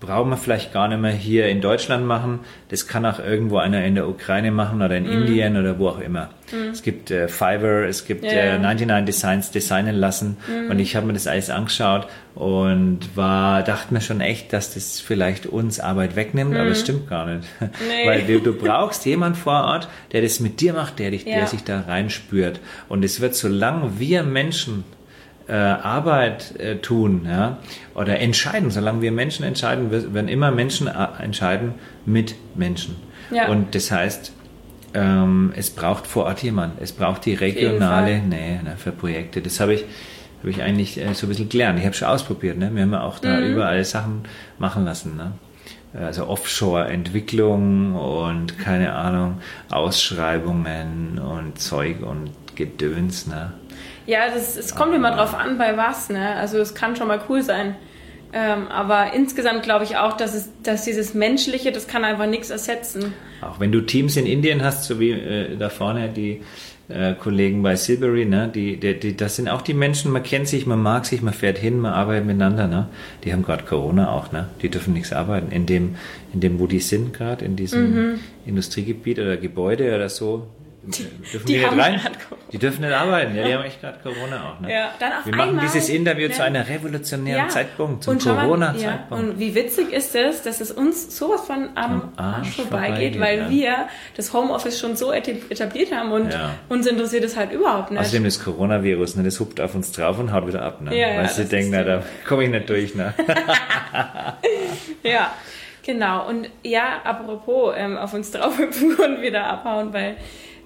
brauchen wir vielleicht gar nicht mehr hier in Deutschland machen, das kann auch irgendwo einer in der Ukraine machen oder in Indien oder wo auch immer. Es gibt äh, Fiverr, es gibt Ja, äh, ja. 99 Designs designen lassen und ich habe mir das alles angeschaut und war, dachte mir schon echt, dass das vielleicht uns Arbeit wegnimmt, aber es stimmt gar nicht. Nee. Weil du, du brauchst jemand vor Ort, der das mit dir macht, der dich, der Ja. sich da reinspürt. Und es wird, solange wir Menschen äh, Arbeit äh, tun, ja, oder entscheiden, solange wir Menschen entscheiden, werden immer Menschen äh, entscheiden mit Menschen. Ja. Und das heißt, ähm, es braucht vor Ort jemand. Es braucht die regionale. Nähe ne, für Projekte. Das habe ich, habe ich eigentlich äh, so ein bisschen gelernt. Ich habe schon ausprobiert. Ne? Wir haben ja auch da Mhm. überall Sachen machen lassen. Ne? Also Offshore-Entwicklung und keine Ahnung, Ausschreibungen und Zeug und Gedöns. Ne? Ja, das, es kommt immer drauf an, bei was. Ne? Also es kann schon mal cool sein. Ähm, aber insgesamt glaube ich auch, dass, es, dass dieses Menschliche, das kann einfach nichts ersetzen. Auch wenn du Teams in Indien hast, so wie äh, da vorne die äh, Kollegen bei Silbury, ne, die, die, die, das sind auch die Menschen, man kennt sich, man mag sich, man fährt hin, man arbeitet miteinander, ne? Die haben gerade Corona auch, ne? Die dürfen nichts arbeiten. In dem, in dem, wo die sind gerade, in diesem Industriegebiet oder Gebäude oder so, dürfen die die, nicht rein. Die dürfen nicht arbeiten, ja, die haben echt gerade Corona auch, ne? Ja, dann auf Wir machen einmal, dieses Interview ne? zu einer revolutionären Zeitpunkt, zum Corona-Zeitpunkt. Ja, und wie witzig ist es, dass es uns sowas von am, Am Arsch vorbeigeht, vorbeigeht, weil ja. wir das Homeoffice schon so etabliert haben und Ja. uns interessiert es halt überhaupt nicht. Außerdem das Coronavirus, ne, das hupt auf uns drauf und haut wieder ab. Ne? Ja, ja, Weil sie denken, na, da komme ich nicht durch. Ne? Ja, genau. Und ja, apropos ähm, auf uns draufhüpfen und wieder abhauen, weil,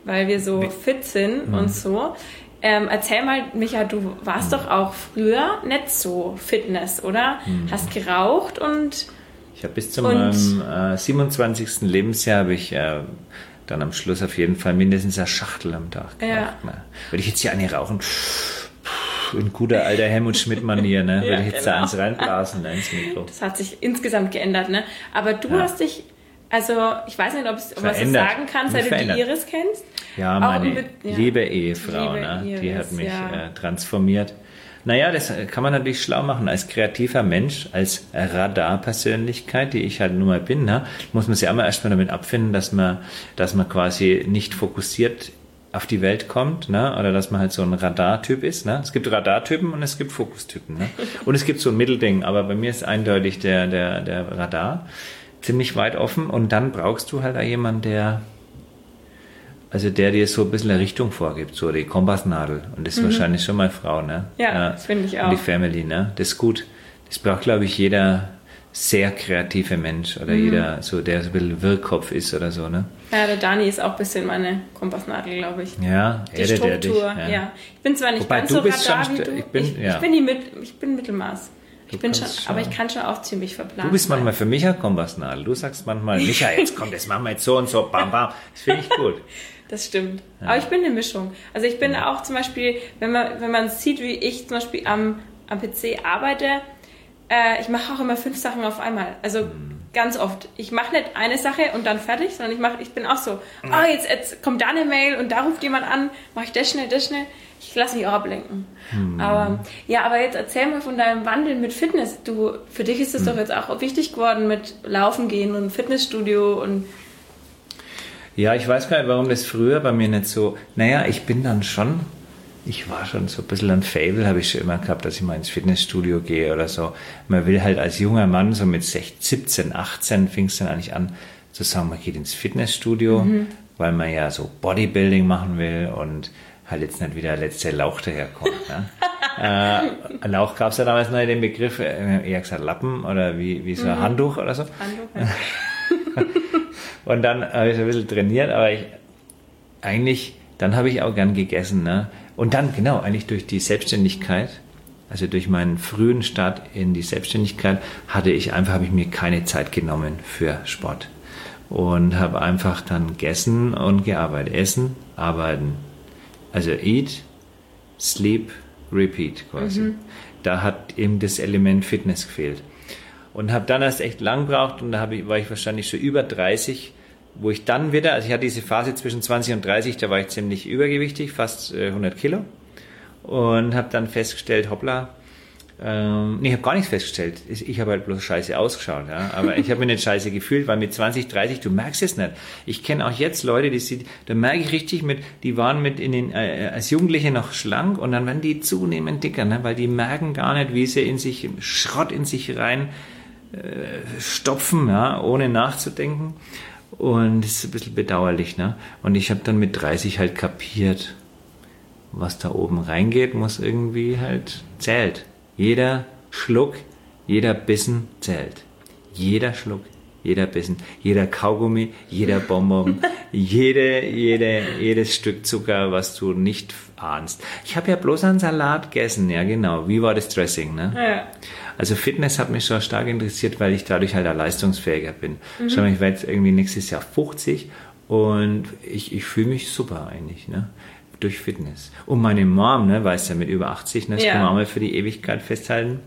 weil wir so fit sind Mhm. und so. Ähm, erzähl mal, Micha, du warst doch auch früher nicht so Fitness, oder? Mhm. Hast geraucht und Ich habe bis zu meinem äh, 27. Lebensjahr habe ich äh, dann am Schluss auf jeden Fall mindestens eine Schachtel am Tag Ja. geraucht. Ne? Würde ich jetzt hier eine rauchen, in guter alter Helmut Schmidt-Manier, ne? würde Ja, ich jetzt genau. da eins reinblasen ne, ins Mikro. das hat sich insgesamt geändert, ne? Aber du Ja. hast dich, also ich weiß nicht, ob es- ob das Verändert. sagen kann, Mich seit du die. Iris kennst. Ja, meine ein Be- ja. liebe Ehefrau, Liebe ne? die Iris, hat mich ja. äh, transformiert. Naja, das kann man natürlich schlau machen. Als kreativer Mensch, als Radarpersönlichkeit, die ich halt nun mal bin, ne? muss man sich einmal erstmal damit abfinden, dass man, dass man quasi nicht fokussiert auf die Welt kommt, ne? oder dass man halt so ein Radartyp ist. Ne? Es gibt Radartypen und es gibt Fokustypen. Ne? Und es gibt so ein Mittelding, aber bei mir ist eindeutig der, der, der Radar ziemlich weit offen und dann brauchst du halt auch jemanden, der also der dir so ein bisschen eine Richtung vorgibt, so die Kompassnadel. Und das ist mhm. wahrscheinlich schon mal Frau, ne? Ja, ja. das finde ich auch. Und die Family, ne? Das ist gut. Das braucht, glaube ich, jeder sehr kreative Mensch oder mhm. jeder, so der so ein bisschen Wirrkopf ist oder so, ne? Ja, der Dani ist auch ein bisschen meine Kompassnadel, glaube ich. Ja, die Struktur, dich, ja. ja. Ich bin zwar nicht Wobei, ganz so radar wie du. Ich bin, ich, ja. ich bin, die Mit, ich bin Mittelmaß. Ich bin schon, schon, aber ich kann schon auch ziemlich verplanen. Du bist manchmal für mich ein Kompassnadel. Du sagst manchmal, Micha, jetzt kommt, das machen wir jetzt so und so, bam, bam. Das finde ich gut. Das stimmt. Ja. Aber ich bin eine Mischung. Also ich bin auch zum Beispiel, wenn man, wenn man sieht, wie ich zum Beispiel am, am PC arbeite, äh, ich mache auch immer fünf Sachen auf einmal. Also mhm. ganz oft. Ich mache nicht eine Sache und dann fertig, sondern ich mache, ich bin auch so, oh, jetzt, jetzt kommt da eine Mail und da ruft jemand an, mache ich das schnell, das schnell. Ich lasse mich auch ablenken. Mhm. Aber ja, aber jetzt erzähl mal von deinem Wandel mit Fitness. Du, für dich ist es mhm. doch jetzt auch wichtig geworden mit Laufen gehen und Fitnessstudio und ja, ich weiß gar nicht, warum das früher bei mir nicht so. Naja, ich bin dann schon, ich war schon so ein bisschen ein Fable, habe ich schon immer gehabt, dass ich mal ins Fitnessstudio gehe oder so. Man will halt als junger Mann, so mit 16, 17, 18, fing es dann eigentlich an, zu sagen, man geht ins Fitnessstudio, mhm. weil man ja so Bodybuilding machen will und halt jetzt nicht wieder der letzte Lauch daherkommt. Ne? äh, Lauch gab es ja damals noch den Begriff, äh, eher gesagt Lappen oder wie, wie so ein mhm. Handtuch oder so. Handtuch, ja. Und dann habe ich so ein bisschen trainiert, aber ich, eigentlich, dann habe ich auch gern gegessen. Ne? Und dann, genau, eigentlich durch die Selbstständigkeit, also durch meinen frühen Start in die Selbstständigkeit, hatte ich einfach, habe ich mir keine Zeit genommen für Sport. Und habe einfach dann gegessen und gearbeitet. Essen, arbeiten. Also eat, sleep, repeat quasi. Mhm. Da hat eben das Element Fitness gefehlt. Und habe dann erst echt lang gebraucht und da ich, war ich wahrscheinlich schon über 30, wo ich dann wieder, also ich hatte diese Phase zwischen 20 und 30, da war ich ziemlich übergewichtig, fast 100 äh, Kilo. Und habe dann festgestellt, hoppla, ähm, nee, ich habe gar nichts festgestellt. Ich habe halt bloß scheiße ausgeschaut. Ja? Aber ich habe mich nicht scheiße gefühlt, weil mit 20, 30, du merkst es nicht. Ich kenne auch jetzt Leute, die sieht, da merke ich richtig mit, die waren mit in den, äh, als Jugendliche noch schlank und dann werden die zunehmend dicker, ne? weil die merken gar nicht, wie sie in sich, Schrott in sich rein äh, stopfen, ja, ohne nachzudenken. Und das ist ein bisschen bedauerlich. Ne? Und ich habe dann mit 30 halt kapiert, was da oben reingeht, muss irgendwie halt zählt. Jeder Schluck, jeder Bissen zählt. Jeder Schluck, jeder Bissen, jeder Kaugummi, jeder Bonbon, jede, jede, jedes Stück Zucker, was du nicht ahnst. Ich habe ja bloß einen Salat gegessen, ja genau. Wie war das Dressing? Ne? Ja. Also Fitness hat mich schon stark interessiert, weil ich dadurch halt auch leistungsfähiger bin. Mhm. Schau mal, ich werde jetzt irgendwie nächstes Jahr 50 und ich, ich fühle mich super eigentlich, ne? Durch Fitness. Und meine Mom, ne, weiß ja mit über 80, ne, das ja. kann man auch mal für die Ewigkeit festhalten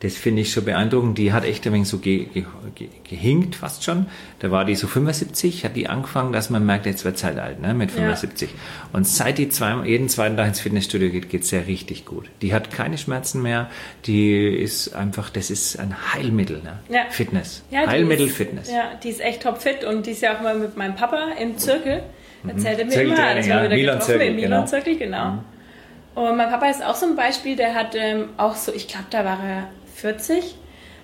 das finde ich schon beeindruckend. Die hat echt ein wenig so ge, ge, ge, gehinkt, fast schon. Da war die so 75, hat die angefangen, dass man merkt, jetzt wird es halt alt, ne, mit 75. Ja. Und seit die zwei, jeden zweiten Tag ins Fitnessstudio geht, geht es ja richtig gut. Die hat keine Schmerzen mehr. Die ist einfach, das ist ein Heilmittel, ne? Ja. Fitness. Ja, Heilmittel ist, Fitness. Ja, die ist echt topfit und die ist ja auch mal mit meinem Papa im Zirkel. Mhm. Erzählt er mir immer, als wir wieder Milan getroffen Zirkel, Milan genau. Zirkel, genau. Mhm. Und mein Papa ist auch so ein Beispiel, der hat ähm, auch so, ich glaube, da war er 40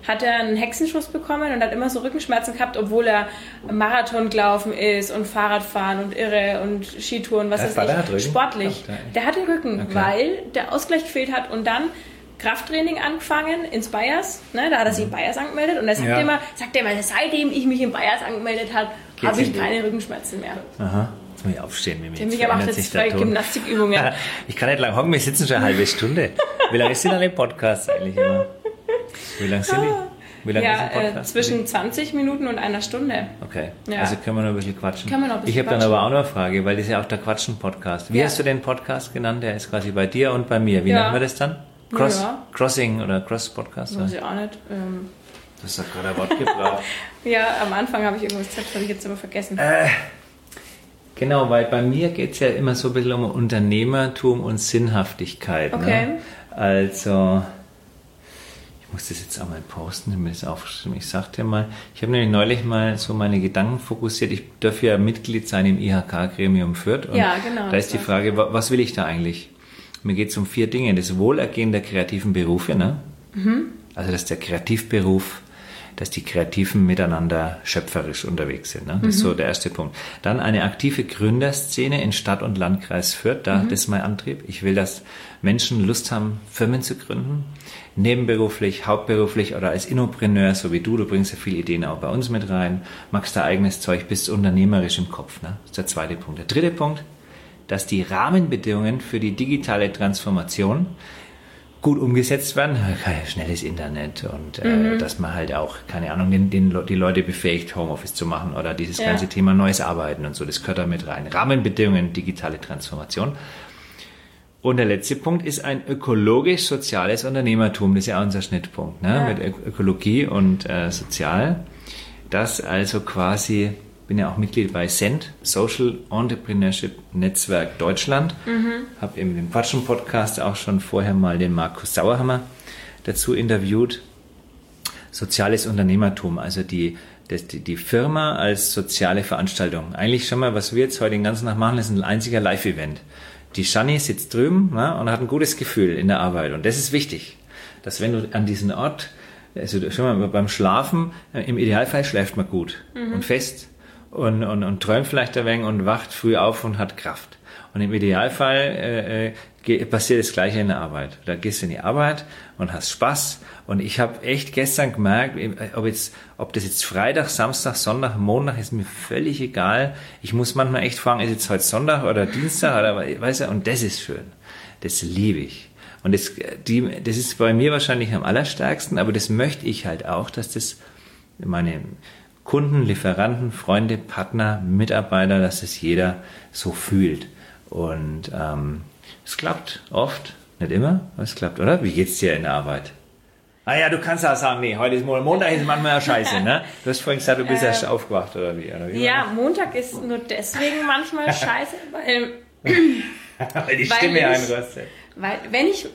hat er einen Hexenschuss bekommen und hat immer so Rückenschmerzen gehabt, obwohl er Marathon gelaufen ist und Fahrradfahren und Irre und Skitouren, was weiß ich. Sportlich. Ach, der hat den Rücken, okay. weil der Ausgleich gefehlt hat und dann Krafttraining angefangen ins Bayers. Ne, da hat er sich in Bayers angemeldet und er sagt, ja. immer, sagt er immer, seitdem ich mich in Bayers angemeldet habe, habe ich keine Rückenschmerzen mehr. Aha. Jetzt muss ich aufstehen. Mit mir jetzt macht jetzt zwei Gymnastikübungen. ich kann nicht lang hocken, wir sitzen schon eine halbe Stunde. Wie lange ist denn alle Podcasts eigentlich immer? Wie lange sind die? Wie lange ja, ist ein Podcast? Äh, zwischen 20 Minuten und einer Stunde. Okay, ja. also können wir noch ein bisschen quatschen. Kann man noch ein bisschen ich habe dann aber auch noch eine Frage, weil das ist ja auch der Quatschen-Podcast. Wie ja. hast du den Podcast genannt? Der ist quasi bei dir und bei mir. Wie ja. nennen wir das dann? Cross, Crossing oder Cross-Podcast? Weiß ich auch nicht. Ähm. Du hast doch gerade ein Wort gebraucht. ja, am Anfang habe ich irgendwas gesagt, habe ich jetzt immer vergessen. Äh, genau, weil bei mir geht es ja immer so ein bisschen um Unternehmertum und Sinnhaftigkeit. Ne? Okay. Ne? Also ich muss das jetzt auch mal posten, ich mir das aufgeschrieben. Ich sagte mal, ich habe nämlich neulich mal so meine Gedanken fokussiert. Ich darf ja Mitglied sein im IHK-Gremium Fürth. Ja, genau. Da ist die Frage, was will ich da eigentlich? Mir geht es um vier Dinge. Das Wohlergehen der kreativen Berufe, ne? Mhm. Also, dass der Kreativberuf dass die Kreativen miteinander schöpferisch unterwegs sind. Ne? Das ist so mhm. der erste Punkt. Dann eine aktive Gründerszene in Stadt und Landkreis Fürth. Da, mhm. Das ist mein Antrieb. Ich will, dass Menschen Lust haben, Firmen zu gründen. Nebenberuflich, hauptberuflich oder als Innopreneur, so wie du. Du bringst ja viele Ideen auch bei uns mit rein. Magst dein eigenes Zeug, bist unternehmerisch im Kopf. Ne? Das ist der zweite Punkt. Der dritte Punkt, dass die Rahmenbedingungen für die digitale Transformation gut umgesetzt werden, schnelles Internet und äh, mhm. dass man halt auch, keine Ahnung, den, den, die Leute befähigt, Homeoffice zu machen oder dieses ja. ganze Thema neues Arbeiten und so, das gehört da mit rein. Rahmenbedingungen, digitale Transformation. Und der letzte Punkt ist ein ökologisch-soziales Unternehmertum. Das ist ja auch unser Schnittpunkt, ne? Ja. mit Ökologie und äh, Sozial. Das also quasi bin ja auch Mitglied bei SEND, Social Entrepreneurship Netzwerk Deutschland. Mhm. Habe eben den Quatschen Podcast auch schon vorher mal den Markus Sauerhammer dazu interviewt. Soziales Unternehmertum, also die, das, die, die Firma als soziale Veranstaltung. Eigentlich schon mal, was wir jetzt heute den ganzen Tag machen, ist ein einziger Live-Event. Die Shani sitzt drüben ne, und hat ein gutes Gefühl in der Arbeit. Und das ist wichtig, dass wenn du an diesen Ort, also schon mal beim Schlafen, im Idealfall schläft man gut mhm. und fest und, und, und träumt vielleicht ein wenig und wacht früh auf und hat Kraft. Und im Idealfall äh, äh, passiert das Gleiche in der Arbeit. Da gehst du in die Arbeit und hast Spaß. Und ich habe echt gestern gemerkt, äh, ob, jetzt, ob das jetzt Freitag, Samstag, Sonntag, Montag, ist mir völlig egal. Ich muss manchmal echt fragen, ist jetzt heute Sonntag oder Dienstag oder weißt du, und das ist schön. Das liebe ich. Und das, die, das ist bei mir wahrscheinlich am allerstärksten, aber das möchte ich halt auch, dass das meine Kunden, Lieferanten, Freunde, Partner, Mitarbeiter, dass es jeder so fühlt. Und ähm, es klappt oft, nicht immer, aber es klappt, oder? Wie geht's dir in der Arbeit? Ah ja, du kannst auch sagen, nee, heute ist Montag, Montag ist manchmal scheiße, ne? Du hast vorhin gesagt, du bist erst ähm, aufgewacht, oder wie? Oder wie ja, Montag ist nur deswegen manchmal scheiße, weil... weil die Stimme einrostet. Weil, wenn ich...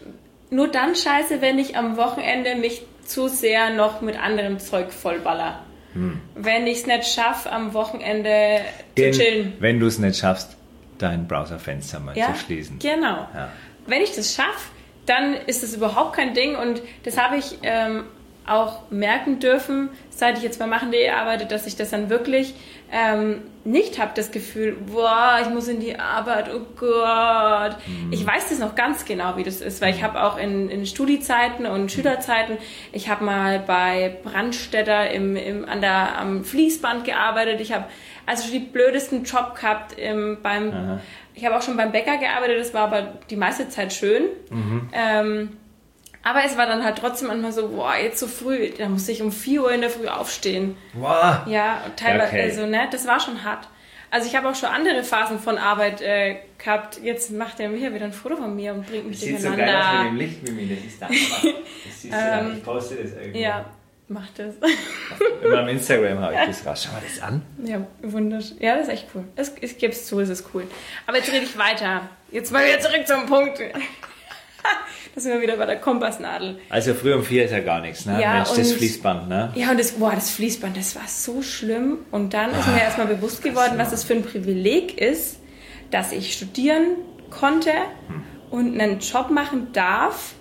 Nur dann scheiße, wenn ich am Wochenende mich zu sehr noch mit anderem Zeug vollballer. Hm. Wenn ich es nicht schaffe, am Wochenende Den, zu chillen. Wenn du es nicht schaffst, dein Browserfenster mal ja, zu schließen. Genau. Ja. Wenn ich das schaffe, dann ist das überhaupt kein Ding und das habe ich ähm, auch merken dürfen, seit ich jetzt bei Machen.de arbeite, dass ich das dann wirklich ähm, nicht habe, das Gefühl, boah, ich muss in die Arbeit, oh Gott. Mhm. Ich weiß das noch ganz genau, wie das ist, weil ich habe auch in, in Studiezeiten und Schülerzeiten, ich habe mal bei Brandstätter im, im, an der, am Fließband gearbeitet, ich habe also die blödesten Job gehabt im, beim, Aha. ich habe auch schon beim Bäcker gearbeitet, das war aber die meiste Zeit schön. Mhm. Ähm, aber es war dann halt trotzdem manchmal so, boah, jetzt so früh, da musste ich um 4 Uhr in der Früh aufstehen. Wow. Ja, teilweise, okay. also, ne, das war schon hart. Also ich habe auch schon andere Phasen von Arbeit äh, gehabt. Jetzt macht er mir wieder ein Foto von mir und bringt mich das durcheinander. Sieht so geil aus mit dem Licht, Mimi, das ist da. Das siehst ähm, ich poste das irgendwo. Ja, mach das. In meinem Instagram habe ich das raus. Schau mal das an. Ja, wunderschön. Ja, das ist echt cool. Es, ich gebe es zu, es ist cool. Aber jetzt rede ich weiter. Jetzt mal wieder zurück zum Punkt. Da sind wir wieder bei der Kompassnadel. Also früh um vier ist ja gar nichts, ne? Ja, Mensch, und, das Fließband, ne? Ja, und das, boah, das Fließband, das war so schlimm. Und dann ist mir ah, erstmal bewusst geworden, was das für ein Privileg ist, dass ich studieren konnte hm. und einen Job machen darf,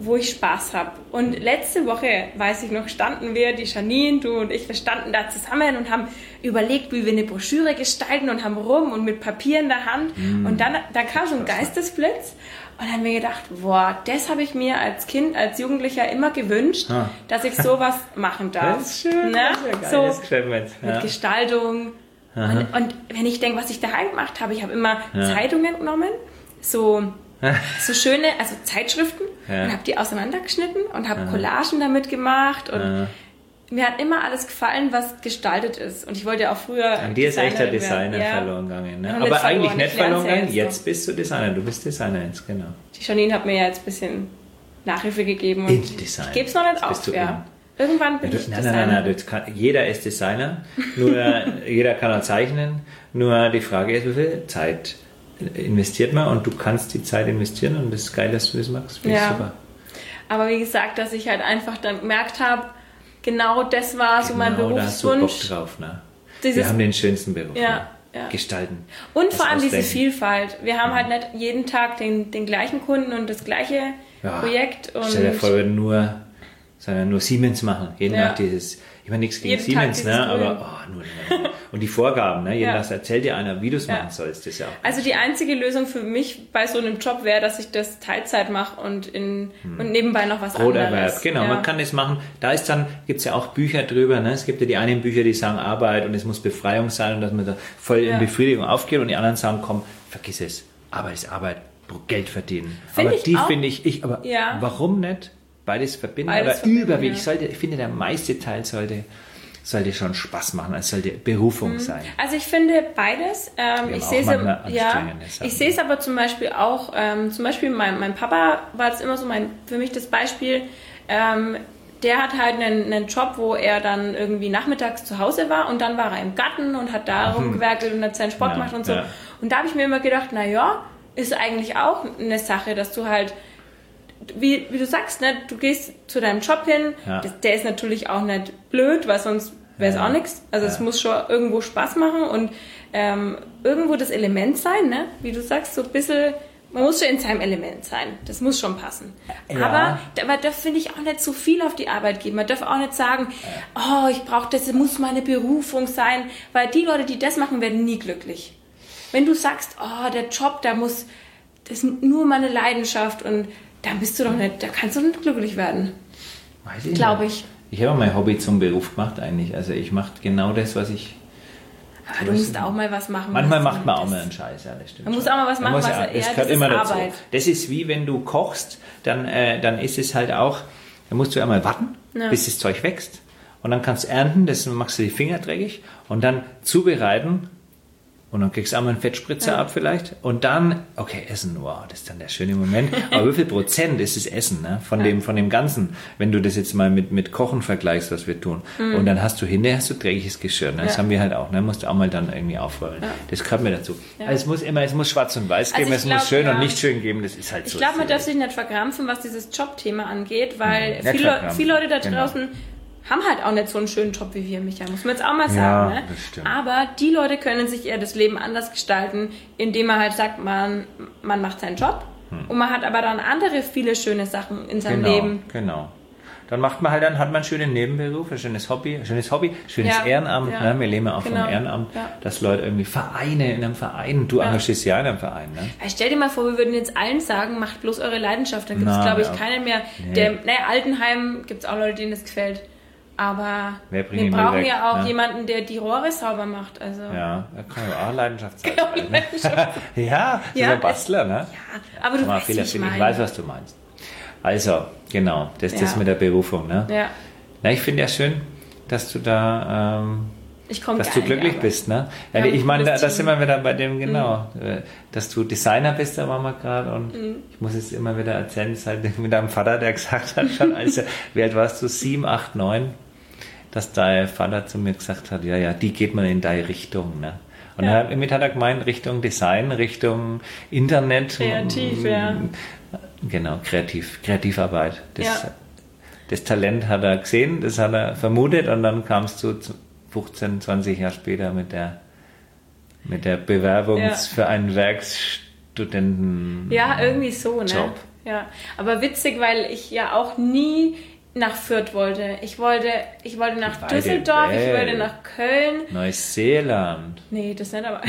wo ich Spaß habe. Und letzte Woche, weiß ich noch, standen wir, die Janine, du und ich, wir standen da zusammen und haben überlegt, wie wir eine Broschüre gestalten und haben rum und mit Papier in der Hand. Mm. Und dann, dann kam so ein Geistesblitz und dann haben wir gedacht, boah, das habe ich mir als Kind, als Jugendlicher immer gewünscht, ah. dass ich sowas machen darf. Das ist schön. Ne? Das ist ja so mit ja. Gestaltung. Und, und, wenn ich denke, was ich daheim gemacht habe, ich habe immer ja. Zeitungen genommen, so, so schöne, also Zeitschriften, und habe die auseinandergeschnitten und habe Collagen damit gemacht und mir hat immer alles gefallen, was gestaltet ist. Und ich wollte ja auch früher. An dir ist echt der Designer ja. verloren gegangen. Ne? Aber eigentlich nicht verloren gegangen. Jetzt bist du Designer. Du bist Designer jetzt, genau. Die Janine hat mir ja jetzt ein bisschen Nachhilfe gegeben. Und in Design. Ich gebe es noch nicht auf. Ja. Irgendwann bin ja, du, ich nein, Designer. Nein, nein, nein. Kann, jeder ist Designer. Nur jeder kann auch zeichnen. Nur die Frage ist, wie viel Zeit investiert man? Und du kannst die Zeit investieren. Und das ist geil, dass du das machst. Finde ja. super. Aber wie gesagt, dass ich halt einfach dann gemerkt habe, genau das war so mein Genau, da hast du Berufswunsch. Bock drauf, ne? Dieses- Wir haben den schönsten Beruf. Ja, ne? ja. Gestalten. Und vor allem diese ausdenken. Vielfalt. Wir haben halt nicht jeden Tag den, den gleichen Kunden und das gleiche Ja. Projekt. Und Stell dir vor, wir würden nur, sondern nur Siemens machen. Jeden Ja. Tag dieses, ich meine nichts gegen Jeden Siemens, ne? Aber oh, nur, nur. und die Vorgaben, ne? Jeden. Tag erzählt dir einer, wie du es machen sollst. Das ja auch Also die einzige Lösung für mich bei so einem Job wäre, dass ich das Teilzeit mache und, in, und nebenbei noch was Broterwerb, anderes. genau, man kann das machen. Da ist dann, gibt's ja auch Bücher drüber, ne? Es gibt ja die einen Bücher, die sagen Arbeit und es muss Befreiung sein und dass man da voll in Befriedigung aufgeht und die anderen sagen, komm, vergiss es. Arbeit ist Arbeit, Geld verdienen. Find aber die finde ich, ich, aber Ja. warum nicht? Beides verbinden, Beides aber verbinden, überwiegend. ja. Ich, sollte, ich finde, der meiste Teil sollte, sollte schon Spaß machen, es sollte Berufung sein. Also ich finde beides. Ähm, ich sehe es ja, ich sehe es aber zum Beispiel auch. Ähm, zum Beispiel mein, mein Papa war das immer so mein für mich das Beispiel. Ähm, der hat halt einen, einen Job, wo er dann irgendwie nachmittags zu Hause war und dann war er im Garten und hat da rumgewerkelt und hat seinen Sport Ja, gemacht und so. ja. Und da habe ich mir immer gedacht, na ja, ist eigentlich auch eine Sache, dass du halt wie, wie du sagst, ne, du gehst zu deinem Job hin, Ja. das, der ist natürlich auch nicht blöd, weil sonst wäre es Ja. auch nichts. Also es Ja. muss schon irgendwo Spaß machen und ähm, irgendwo das Element sein, ne? wie du sagst, so ein bisschen, man muss schon in seinem Element sein. Das muss schon passen. Ja. Aber da, man darf, finde ich, auch nicht zu viel auf die Arbeit geben. Man darf auch nicht sagen, oh, ich brauche das, das muss meine Berufung sein, weil die Leute, die das machen, werden nie glücklich. Wenn du sagst, oh, der Job, da muss, das ist nur meine Leidenschaft und dann bist du doch nicht, da kannst du nicht glücklich werden. Weiß ich Glaube ich. Ich habe mein Hobby zum Beruf gemacht eigentlich. Also ich mache genau das, was ich. Aber du musst auch mal was machen. Manchmal macht man auch mal einen Scheiß, ja, das stimmt. Man muss auch mal was machen, was- ja, ja, das das gehört ist immer dazu. Arbeit. Das ist wie wenn du kochst, dann, äh, dann ist es halt auch, dann musst du einmal warten, Ja. bis das Zeug wächst. Und dann kannst du ernten, das machst du die Finger dreckig und dann zubereiten und dann kriegst du einmal einen Fettspritzer ab vielleicht und dann, okay, essen, wow, das ist dann der schöne Moment. Aber wie viel Prozent ist das Essen ne? von, dem, von dem Ganzen, wenn du das jetzt mal mit, mit Kochen vergleichst, was wir tun. Und dann hast du hinterher hast du dreckiges Geschirr. Ne? Das Ja. haben wir halt auch. Ne? Musst du auch mal dann irgendwie aufräumen. Das gehört mir dazu. Also es muss immer, es muss schwarz und weiß Also geben, ich es glaub, muss schön ja. und nicht schön geben. Das ist halt Ich so. glaube, man darf sich nicht verkrampfen, was dieses Jobthema angeht, weil Mhm. Viele, viele Leute da genau. Haben halt auch nicht so einen schönen Job wie wir, Micha, muss man jetzt auch mal Ja, sagen. ne? das stimmt. Aber die Leute können sich eher das Leben anders gestalten, indem man halt sagt, man, man macht seinen Job und man hat aber dann andere viele schöne Sachen in seinem Hm. genau, Leben. Genau. Dann macht man halt, dann hat man einen schönen Nebenberuf, ein schönes Hobby, ein schönes Hobby, schönes Ja, Ehrenamt. ja. Ne? Wir leben ja auch Genau, vom Ehrenamt, ja. dass Leute irgendwie Vereine in einem Verein, du engagierst ja in einem Verein, ne? Ja, Stell dir mal vor, wir würden jetzt allen sagen, macht bloß eure Leidenschaft. Dann gibt es, glaube ich, ja. keinen mehr. Nee. Der, naja, Altenheim gibt es auch Leute, denen das gefällt. Aber wir brauchen weg, ja auch ne? jemanden, der die Rohre sauber macht. Also. Ja, da kann ja auch Leidenschaft sein. Genau, ne? ja, so Ja, ein Bastler, ne? Ja, aber du weißt, Fehler ich. Ich weiß, was du meinst. Also, genau, das ist Ja. das mit der Berufung, ne? Ja, Na, ich finde ja schön, dass du da, ähm, dass du glücklich bist, ne? Ja, ich meine, da, cooles da Team. sind wir wieder bei dem, genau, äh, dass du Designer bist, da waren wir gerade und Mhm. ich muss jetzt immer wieder erzählen, das ist halt mit deinem Vater, der gesagt hat schon, also, wie alt warst du? Sieben, acht, neun? Dass dein Vater zu mir gesagt hat, ja, ja, die geht man in deine Richtung, ne? Und Ja. damit hat er gemeint, Richtung Design, Richtung Internet. Kreativ, ja. Genau, kreativ, Kreativarbeit. Das, Ja. das Talent hat er gesehen, das hat er vermutet und dann kamst du zu 15, 20 Jahre später mit der, mit der Bewerbung Ja. für einen Werkstudenten. Ja, irgendwie so, ne? Job. Ja, aber witzig, weil ich ja auch nie nach Fürth wollte. Ich wollte, ich wollte nach Weite Düsseldorf, ich Welt. wollte nach Köln. Neuseeland. Nee, das nicht, aber.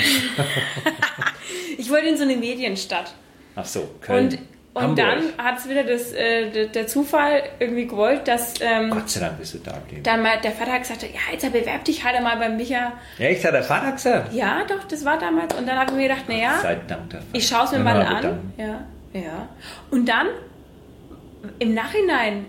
ich wollte in so eine Medienstadt. Ach so, Köln. Und, und Hamburg. dann hat es wieder das, äh, der, Zufall irgendwie gewollt, dass ähm, Gott sei Dank bist du da geblieben. dann mal der Vater gesagt hat, ja, jetzt bewerb dich halt mal bei Micha. Echt, hat der Vater gesagt? Ja, doch, das war damals. Und dann habe ich mir gedacht, naja, ich schaue es mir mal wir an. Ja, ja. Und dann, im Nachhinein,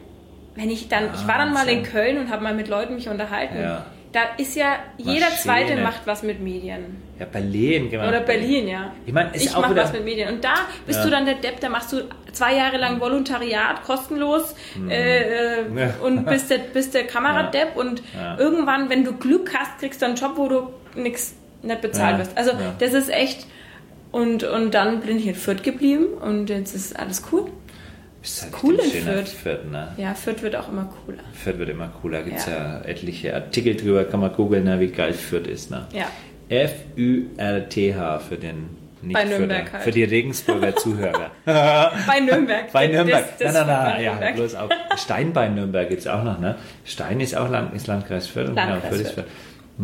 wenn ich dann, ich war dann mal in. Köln und habe mal mit Leuten mich unterhalten. Ja. Da ist ja, jeder Maschine. Zweite macht was mit Medien. Ja, Berlin, genau. Oder Berlin, ja. Ich meine, ich auch mach wieder- was mit Medien. Und da bist Ja. du dann der Depp, da machst du zwei Jahre lang Volontariat, kostenlos äh, äh, Mhm. Ja. und bist der, bist der Kameradepp und irgendwann, wenn du Glück hast, kriegst du einen Job, wo du nichts nicht bezahlt wirst. Also das ist echt und, und dann bin ich in Fürth geblieben und jetzt ist alles cool. Ist halt Cool in Fürth. Fürth, ne? Ja, Fürth wird auch immer cooler. Fürth wird immer cooler. Gibt es ja. Ja. etliche Artikel drüber, kann man googeln, ne, wie geil Fürth ist. Ne? Ja. F-U-R-T-H für den nicht Bei Nürnberg halt. Für die Regensburger Zuhörer. Bei Nürnberg. Bei Nürnberg. Das, das nein, nein, nein, ja, bloß auch. Stein bei Nürnberg gibt es auch noch, ne? Stein ist auch Land, ist Landkreis Fürth. und Landkreis genau, Fürth ist Fürth.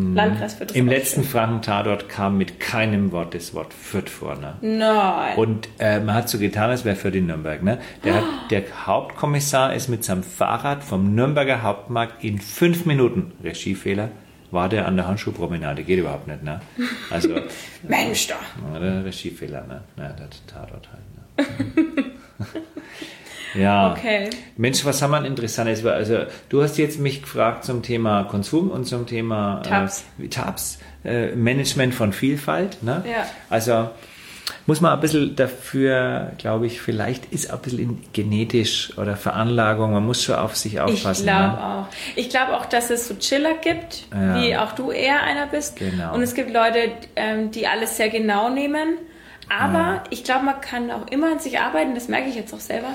Fürth. Landkreis Fürth Im letzten Franken-Tatort kam mit keinem Wort das Wort Fürth vor, ne? Nein. Und äh, man hat so getan, als wäre für die Nürnberg. Ne? Der, hat, der Hauptkommissar ist mit seinem Fahrrad vom Nürnberger Hauptmarkt in fünf Minuten, Regiefehler, war der an der Handschuhpromenade. Geht überhaupt nicht. Ne? Also, Mensch, da. der Regiefehler. Ne? Ja, der Tatort halt. Ne? ja. Okay. Mensch, was haben wir denn Interessantes? Also, du hast jetzt mich gefragt zum Thema Konsum und zum Thema Tabs. Äh, Tabs äh, Management von Vielfalt. Ne? Ja. Also, muss man ein bisschen dafür, glaube ich, vielleicht ist ein bisschen in genetisch oder Veranlagung, man muss schon auf sich Ich aufpassen. glaube ne? auch. Ich glaube auch, dass es so Chiller gibt, Ja. wie auch du eher einer bist. Genau. Und es gibt Leute, ähm, die alles sehr genau nehmen. Aber ich glaube, man kann auch immer an sich arbeiten, das merke ich jetzt auch selber.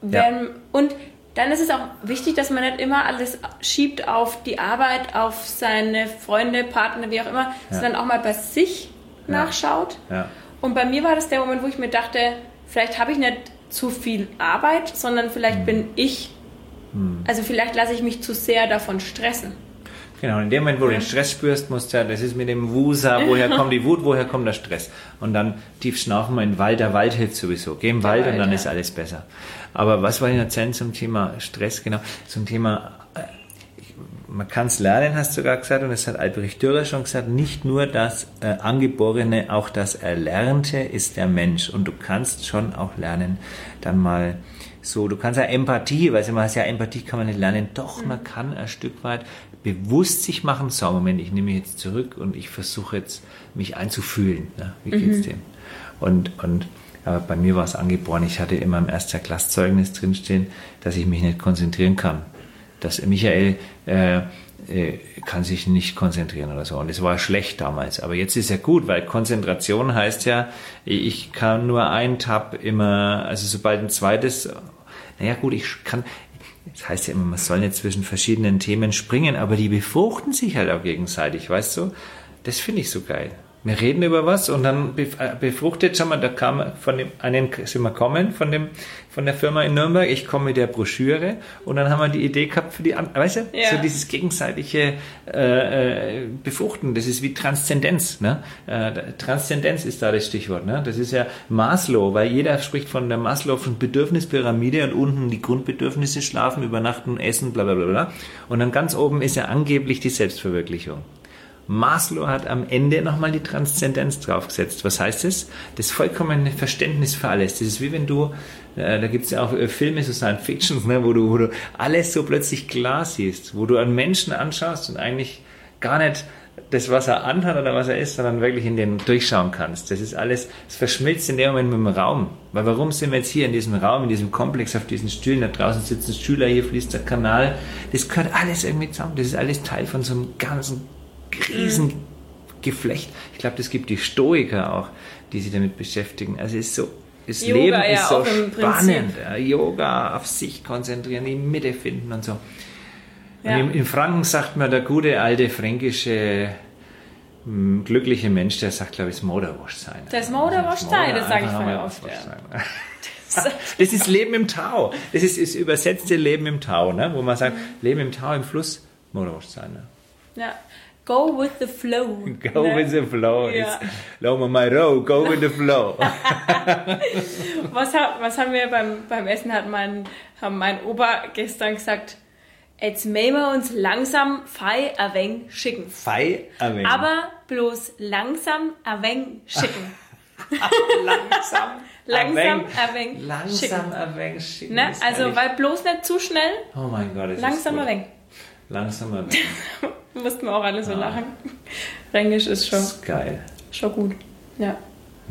Wenn, Und dann ist es auch wichtig, dass man nicht immer alles schiebt auf die Arbeit, auf seine Freunde, Partner, wie auch immer, sondern auch mal bei sich nachschaut. Ja. Und bei mir war das der Moment, wo ich mir dachte, vielleicht habe ich nicht zu viel Arbeit, sondern vielleicht bin ich, also vielleicht lasse ich mich zu sehr davon stressen. Genau, in dem Moment, wo du den Stress spürst, musst du ja, das ist mit dem Wusa, woher kommt die Wut, woher kommt der Stress? Und dann tief schnaufen wir in den Wald, der Wald hilft sowieso. Geh im Wald, Wald, und dann ja. ist alles besser. Aber was wollte ich erzählen zum Thema Stress? Genau, zum Thema, man kann es lernen, hast du sogar gesagt, und das hat Albrecht Dürer schon gesagt, nicht nur das äh, Angeborene, auch das Erlernte ist der Mensch. Und du kannst schon auch lernen, dann mal so, du kannst ja Empathie, weil man heißt ja, Empathie kann man nicht lernen. Doch, man kann ein Stück weit bewusst sich machen, so, Moment, ich nehme mich jetzt zurück und ich versuche jetzt, mich einzufühlen. Ne? Wie geht's dem? Und, und aber bei mir war es angeboren, ich hatte in meinem erster Klasszeugnis drinstehen, dass ich mich nicht konzentrieren kann. Dass Michael äh, äh, kann sich nicht konzentrieren oder so. Und es war schlecht damals. Aber jetzt ist ja gut, weil Konzentration heißt ja, ich kann nur ein Tab immer, also sobald ein zweites, naja gut, ich kann, das heißt ja immer, man soll nicht zwischen verschiedenen Themen springen, aber die befruchten sich halt auch gegenseitig, weißt du? Das finde ich so geil. Wir reden über was und dann äh, befruchtet schon mal, da kam von dem einen sind wir kommen von dem von der Firma in Nürnberg, ich komme mit der Broschüre und dann haben wir die Idee gehabt für die weißt du, Ja. so dieses gegenseitige äh, äh, Befruchten, das ist wie Transzendenz, ne? Äh, Transzendenz ist da das Stichwort, ne? Das ist ja Maslow, weil jeder spricht von der Maslow'schen Bedürfnispyramide und unten die Grundbedürfnisse schlafen, übernachten, essen, bla bla bla bla. Und dann ganz oben ist ja angeblich die Selbstverwirklichung. Maslow hat am Ende nochmal die Transzendenz draufgesetzt. Was heißt das? Das vollkommene Verständnis für alles. Das ist wie wenn du, äh, da gibt es ja auch äh, Filme, so Science Fictions, ne, wo, du, wo du alles so plötzlich klar siehst, wo du einen Menschen anschaust und eigentlich gar nicht das, was er anhat oder was er ist, sondern wirklich in den durchschauen kannst. Das ist alles, es verschmilzt in dem Moment mit dem Raum. Weil warum sind wir jetzt hier in diesem Raum, in diesem Komplex, auf diesen Stühlen, da draußen sitzen Schüler, hier fließt der Kanal. Das gehört alles irgendwie zusammen. Das ist alles Teil von so einem ganzen riesen Geflecht. Ich glaube, das gibt die Stoiker auch, die sich damit beschäftigen. Also es ist so, das Yoga Leben ja ist so auch im spannend. Ja, Yoga, auf sich konzentrieren, die Mitte finden und so. Ja. Und in, in Franken sagt man, der gute alte fränkische m, glückliche Mensch, der sagt, glaube ich, das Moderwurst sein. Das Moderwurst sein, das sage ich voll oft, ja. Das ist Leben im Tau. Das ist das übersetzte Leben im Tau, ne? wo man sagt, Leben im Tau, im Fluss, Moderwurst sein. Ne? Ja. Go with the flow. Go ne? with the flow. Ja. It's Low my row, go with the flow. Was, was haben wir beim, beim Essen, hat mein, haben mein Opa gestern gesagt, jetzt mähen wir uns langsam fei a wenig schicken. Fei erwähnen. Aber bloß langsam a wenig schicken. langsam. Langsam a wenig Langsam erwähnen. schicken. Ne? Also, weil bloß nicht zu schnell, Oh mein Gott, langsam a wenig. Langsam erwähnen. Mussten wir auch alle so lachen. Fränkisch ist schon, Das ist geil. schon gut. Ja.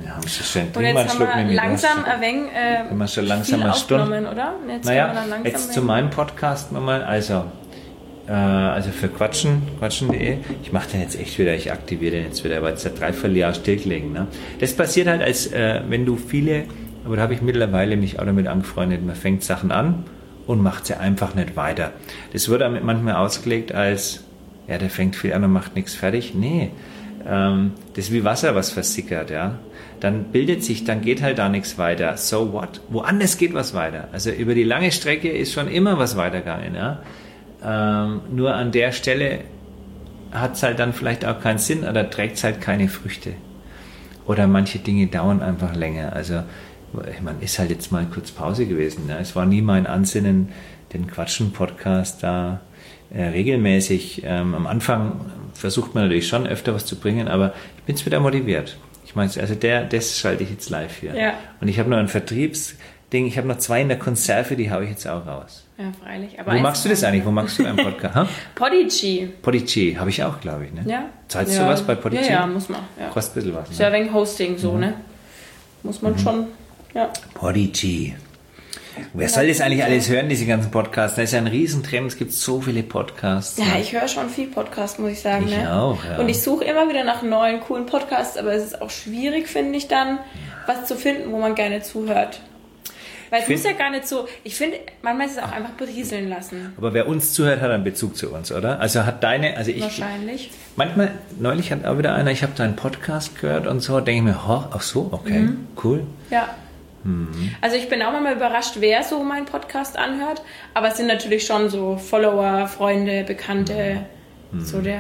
Ja, haben Sie schön. Und mal jetzt haben Schluck wir langsam a wenig äh, Wenn wir schon langsam viel aufgenommen, oder? Jetzt wir Naja, jetzt zu meinem Podcast nochmal. Also, äh, also für Quatschen, quatschen.de. Ich mache den jetzt echt wieder, ich aktiviere den jetzt wieder, weil es seit drei Vierteljahr stillgelegen. Ne? Das passiert halt, als äh, wenn du viele aber da habe ich mittlerweile mich auch damit angefreundet. Man fängt Sachen an und macht sie einfach nicht weiter. Das wird damit manchmal ausgelegt als, ja, der fängt viel an und macht nichts fertig. Nee, ähm, das ist wie Wasser, was versickert, ja. Dann bildet sich, dann geht halt da nichts weiter. So what? Woanders geht was weiter. Also über die lange Strecke ist schon immer was weitergegangen, ja. Ähm, nur an der Stelle hat es halt dann vielleicht auch keinen Sinn oder trägt es halt keine Früchte. Oder manche Dinge dauern einfach länger. Also, meine, ist halt jetzt mal kurz Pause gewesen. Ne? Es war nie mein Ansinnen, den Quatschen-Podcast da äh, regelmäßig. Ähm, am Anfang versucht man natürlich schon öfter was zu bringen, aber ich bin jetzt wieder motiviert. Ich meine, also der, das schalte ich jetzt live hier. Ja. Und ich habe noch ein Vertriebsding, ich habe noch zwei in der Konserve, die haue ich jetzt auch raus. Ja, freilich. Aber Wo machst du das eigentlich? Wo machst du deinen Podcast? Podigy. Podigy habe ich auch, glaube ich. Ne? Ja. Zahlst ja. du was bei Podigy? Ja, ja, muss man. Ja. Kostet ein bisschen was. Ne? Serving Hosting, so, ne? Muss man schon. Ja. Podigy. Wer soll das eigentlich alles hören, diese ganzen Podcasts? Da ist ja ein Riesentrend, es gibt so viele Podcasts. Ja, ich höre schon viel Podcast, muss ich sagen. Ich ne? auch, ja. Und ich suche immer wieder nach neuen, coolen Podcasts, aber es ist auch schwierig, finde ich dann, was zu finden, wo man gerne zuhört. Weil es muss ja gar nicht so, ich finde, manchmal ist es auch einfach berieseln lassen. Aber wer uns zuhört, hat einen Bezug zu uns, oder? Also hat deine, also ich, Wahrscheinlich. manchmal, neulich hat auch wieder einer, ich habe deinen Podcast gehört und so, denke ich mir, oh, ach so, okay, Mhm. cool. Ja. Mhm. Also ich bin auch mal überrascht, wer so meinen Podcast anhört. Aber es sind natürlich schon so Follower, Freunde, Bekannte, Mhm. so der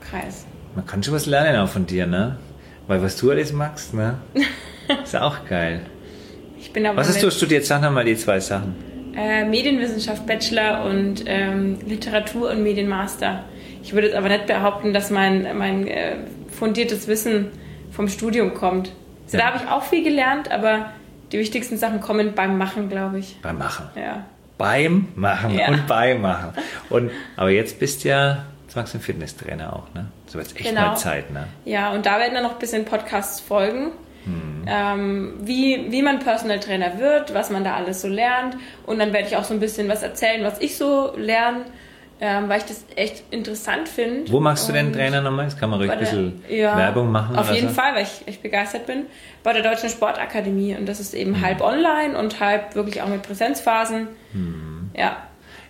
Kreis. Man kann schon was lernen auch von dir, ne? Weil was du alles magst, ne? Ist auch geil. Ich bin aber Was hast du studiert? Sag nochmal die zwei Sachen. Äh, Medienwissenschaft Bachelor und ähm, Literatur und Medienmaster. Ich würde jetzt aber nicht behaupten, dass mein, mein äh, fundiertes Wissen vom Studium kommt. Also Ja. Da habe ich auch viel gelernt, aber die wichtigsten Sachen kommen beim Machen, glaube ich. Beim Machen. Ja. Beim Machen Ja. und beim Machen. Und, aber jetzt bist du ja, jetzt magst du einen Fitnesstrainer auch, ne? So wird echt Genau. mal Zeit, ne? Ja, und da werden dann noch ein bisschen Podcasts folgen. Ähm, wie, wie man Personal Trainer wird, was man da alles so lernt. Und dann werde ich auch so ein bisschen was erzählen, was ich so lerne, ähm, weil ich das echt interessant finde. Wo machst du denn Trainer nochmal? Jetzt kann man ruhig ein bisschen ja, Werbung machen. Auf jeden so. Fall, weil ich echt begeistert bin. Bei der Deutschen Sportakademie. Und das ist eben Mhm. halb online und halb wirklich auch mit Präsenzphasen. Mhm. Ja.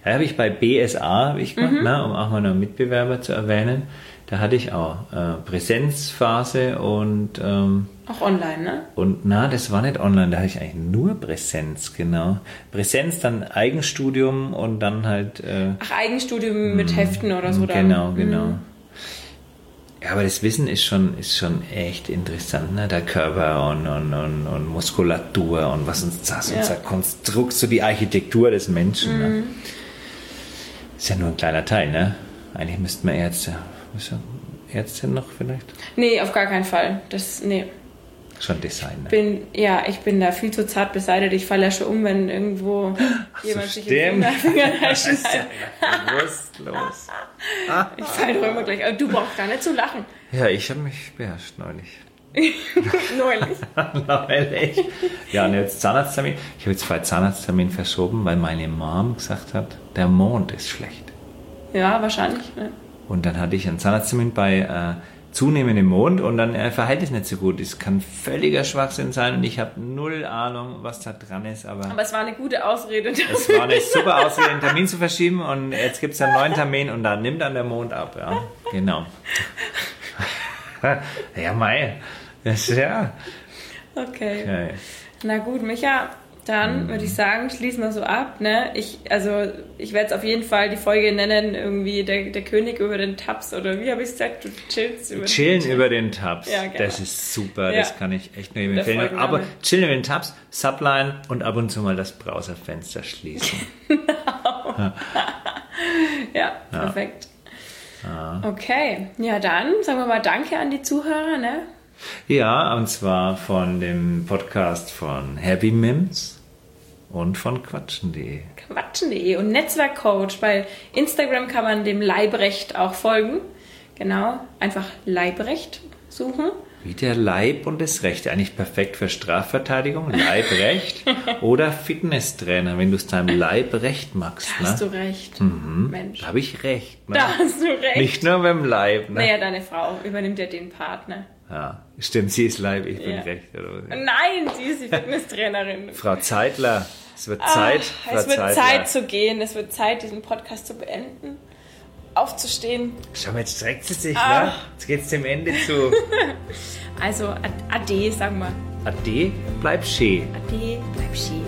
Ja, habe ich bei BSA ich gemacht, Mhm. ne, um auch mal noch einen Mitbewerber zu erwähnen. Da hatte ich auch äh, Präsenzphase und, ähm, Auch online, ne? und na, das war nicht online, da hatte ich eigentlich nur Präsenz, genau. Präsenz, dann Eigenstudium und dann halt äh, Ach, Eigenstudium mit Heften oder so. dann. Genau, genau. Ja, aber das Wissen ist schon, ist schon echt interessant, ne? Der Körper und, und, und, und Muskulatur und was uns das, Ja. unser Konstrukt, so die Architektur des Menschen. Ne? Mhm. Ist ja nur ein kleiner Teil, ne? Eigentlich müssten wir Ärzte. Ist ja Ärztin noch vielleicht? Nee, auf gar keinen Fall. Das, nee. Schon Design. Ne? bin, ja, ich bin da viel zu zart beseitigt. Ich falle ja schon um, wenn irgendwo jemand sich in stimmt. den Finger. Bewusstlos. Ich falle doch immer gleich. Aber du brauchst gar nicht zu lachen. Ja, ich habe mich beherrscht neulich. Neulich. Neulich. Ja, und jetzt Zahnarzttermin. Ich habe jetzt zwei Zahnarzttermin verschoben, weil meine Mom gesagt hat, der Mond ist schlecht. Ja, wahrscheinlich. Ne? Und dann hatte ich einen Zahnarzttermin bei äh, zunehmendem Mond und dann äh, verhält es nicht so gut. Es kann völliger Schwachsinn sein und ich habe null Ahnung, was da dran ist, aber, Aber es war eine gute Ausrede. es war eine super Ausrede, den Termin zu verschieben und jetzt gibt es einen neuen Termin und dann nimmt dann der Mond ab. Ja, genau. ja. Das, ja. Okay. Okay. Na gut, Micha, dann würde ich sagen, schließen wir so ab. Ne? Ich, also, ich werde es auf jeden Fall die Folge nennen, irgendwie der, der König über den Tabs oder wie habe ich gesagt, du chillst über Chillen über den Tabs. Ja, genau. Das ist super, Ja. das kann ich echt nur jedem empfehlen. Aber chillen über den Tabs, Subline und ab und zu mal das Browserfenster schließen. Ja, perfekt. Okay, ja dann sagen wir mal Danke an die Zuhörer. Ne? Ja, und zwar von dem Podcast von Happy Mims und von quatschen.de. Quatschen.de und Netzwerkcoach. Bei Instagram kann man dem Leibrecht auch folgen. Genau, einfach Leibrecht suchen. Wie der Leib und das Recht. Eigentlich perfekt für Strafverteidigung, Leibrecht oder Fitnesstrainer, wenn du es deinem Leib recht magst. Da hast ne? du recht. Mensch. Da habe ich recht. Ne? Da hast du recht. Nicht nur dem Leib. Ne? Naja, deine Frau übernimmt ja den Partner. Ja, stimmt, sie ist Leib, ich bin Ja. recht. Oder? Nein, sie ist die Fitnesstrainerin. Frau Zeitler, es wird Zeit. Frau es wird Zeitler. Zeit zu gehen. Es wird Zeit, diesen Podcast zu beenden. Aufzustehen. Schau mal, jetzt streckt sie sich, Ah. ne? Jetzt geht's dem Ende zu. Also, ad- Ade, sagen wir. Ade, bleib schön. Ade, bleib schön.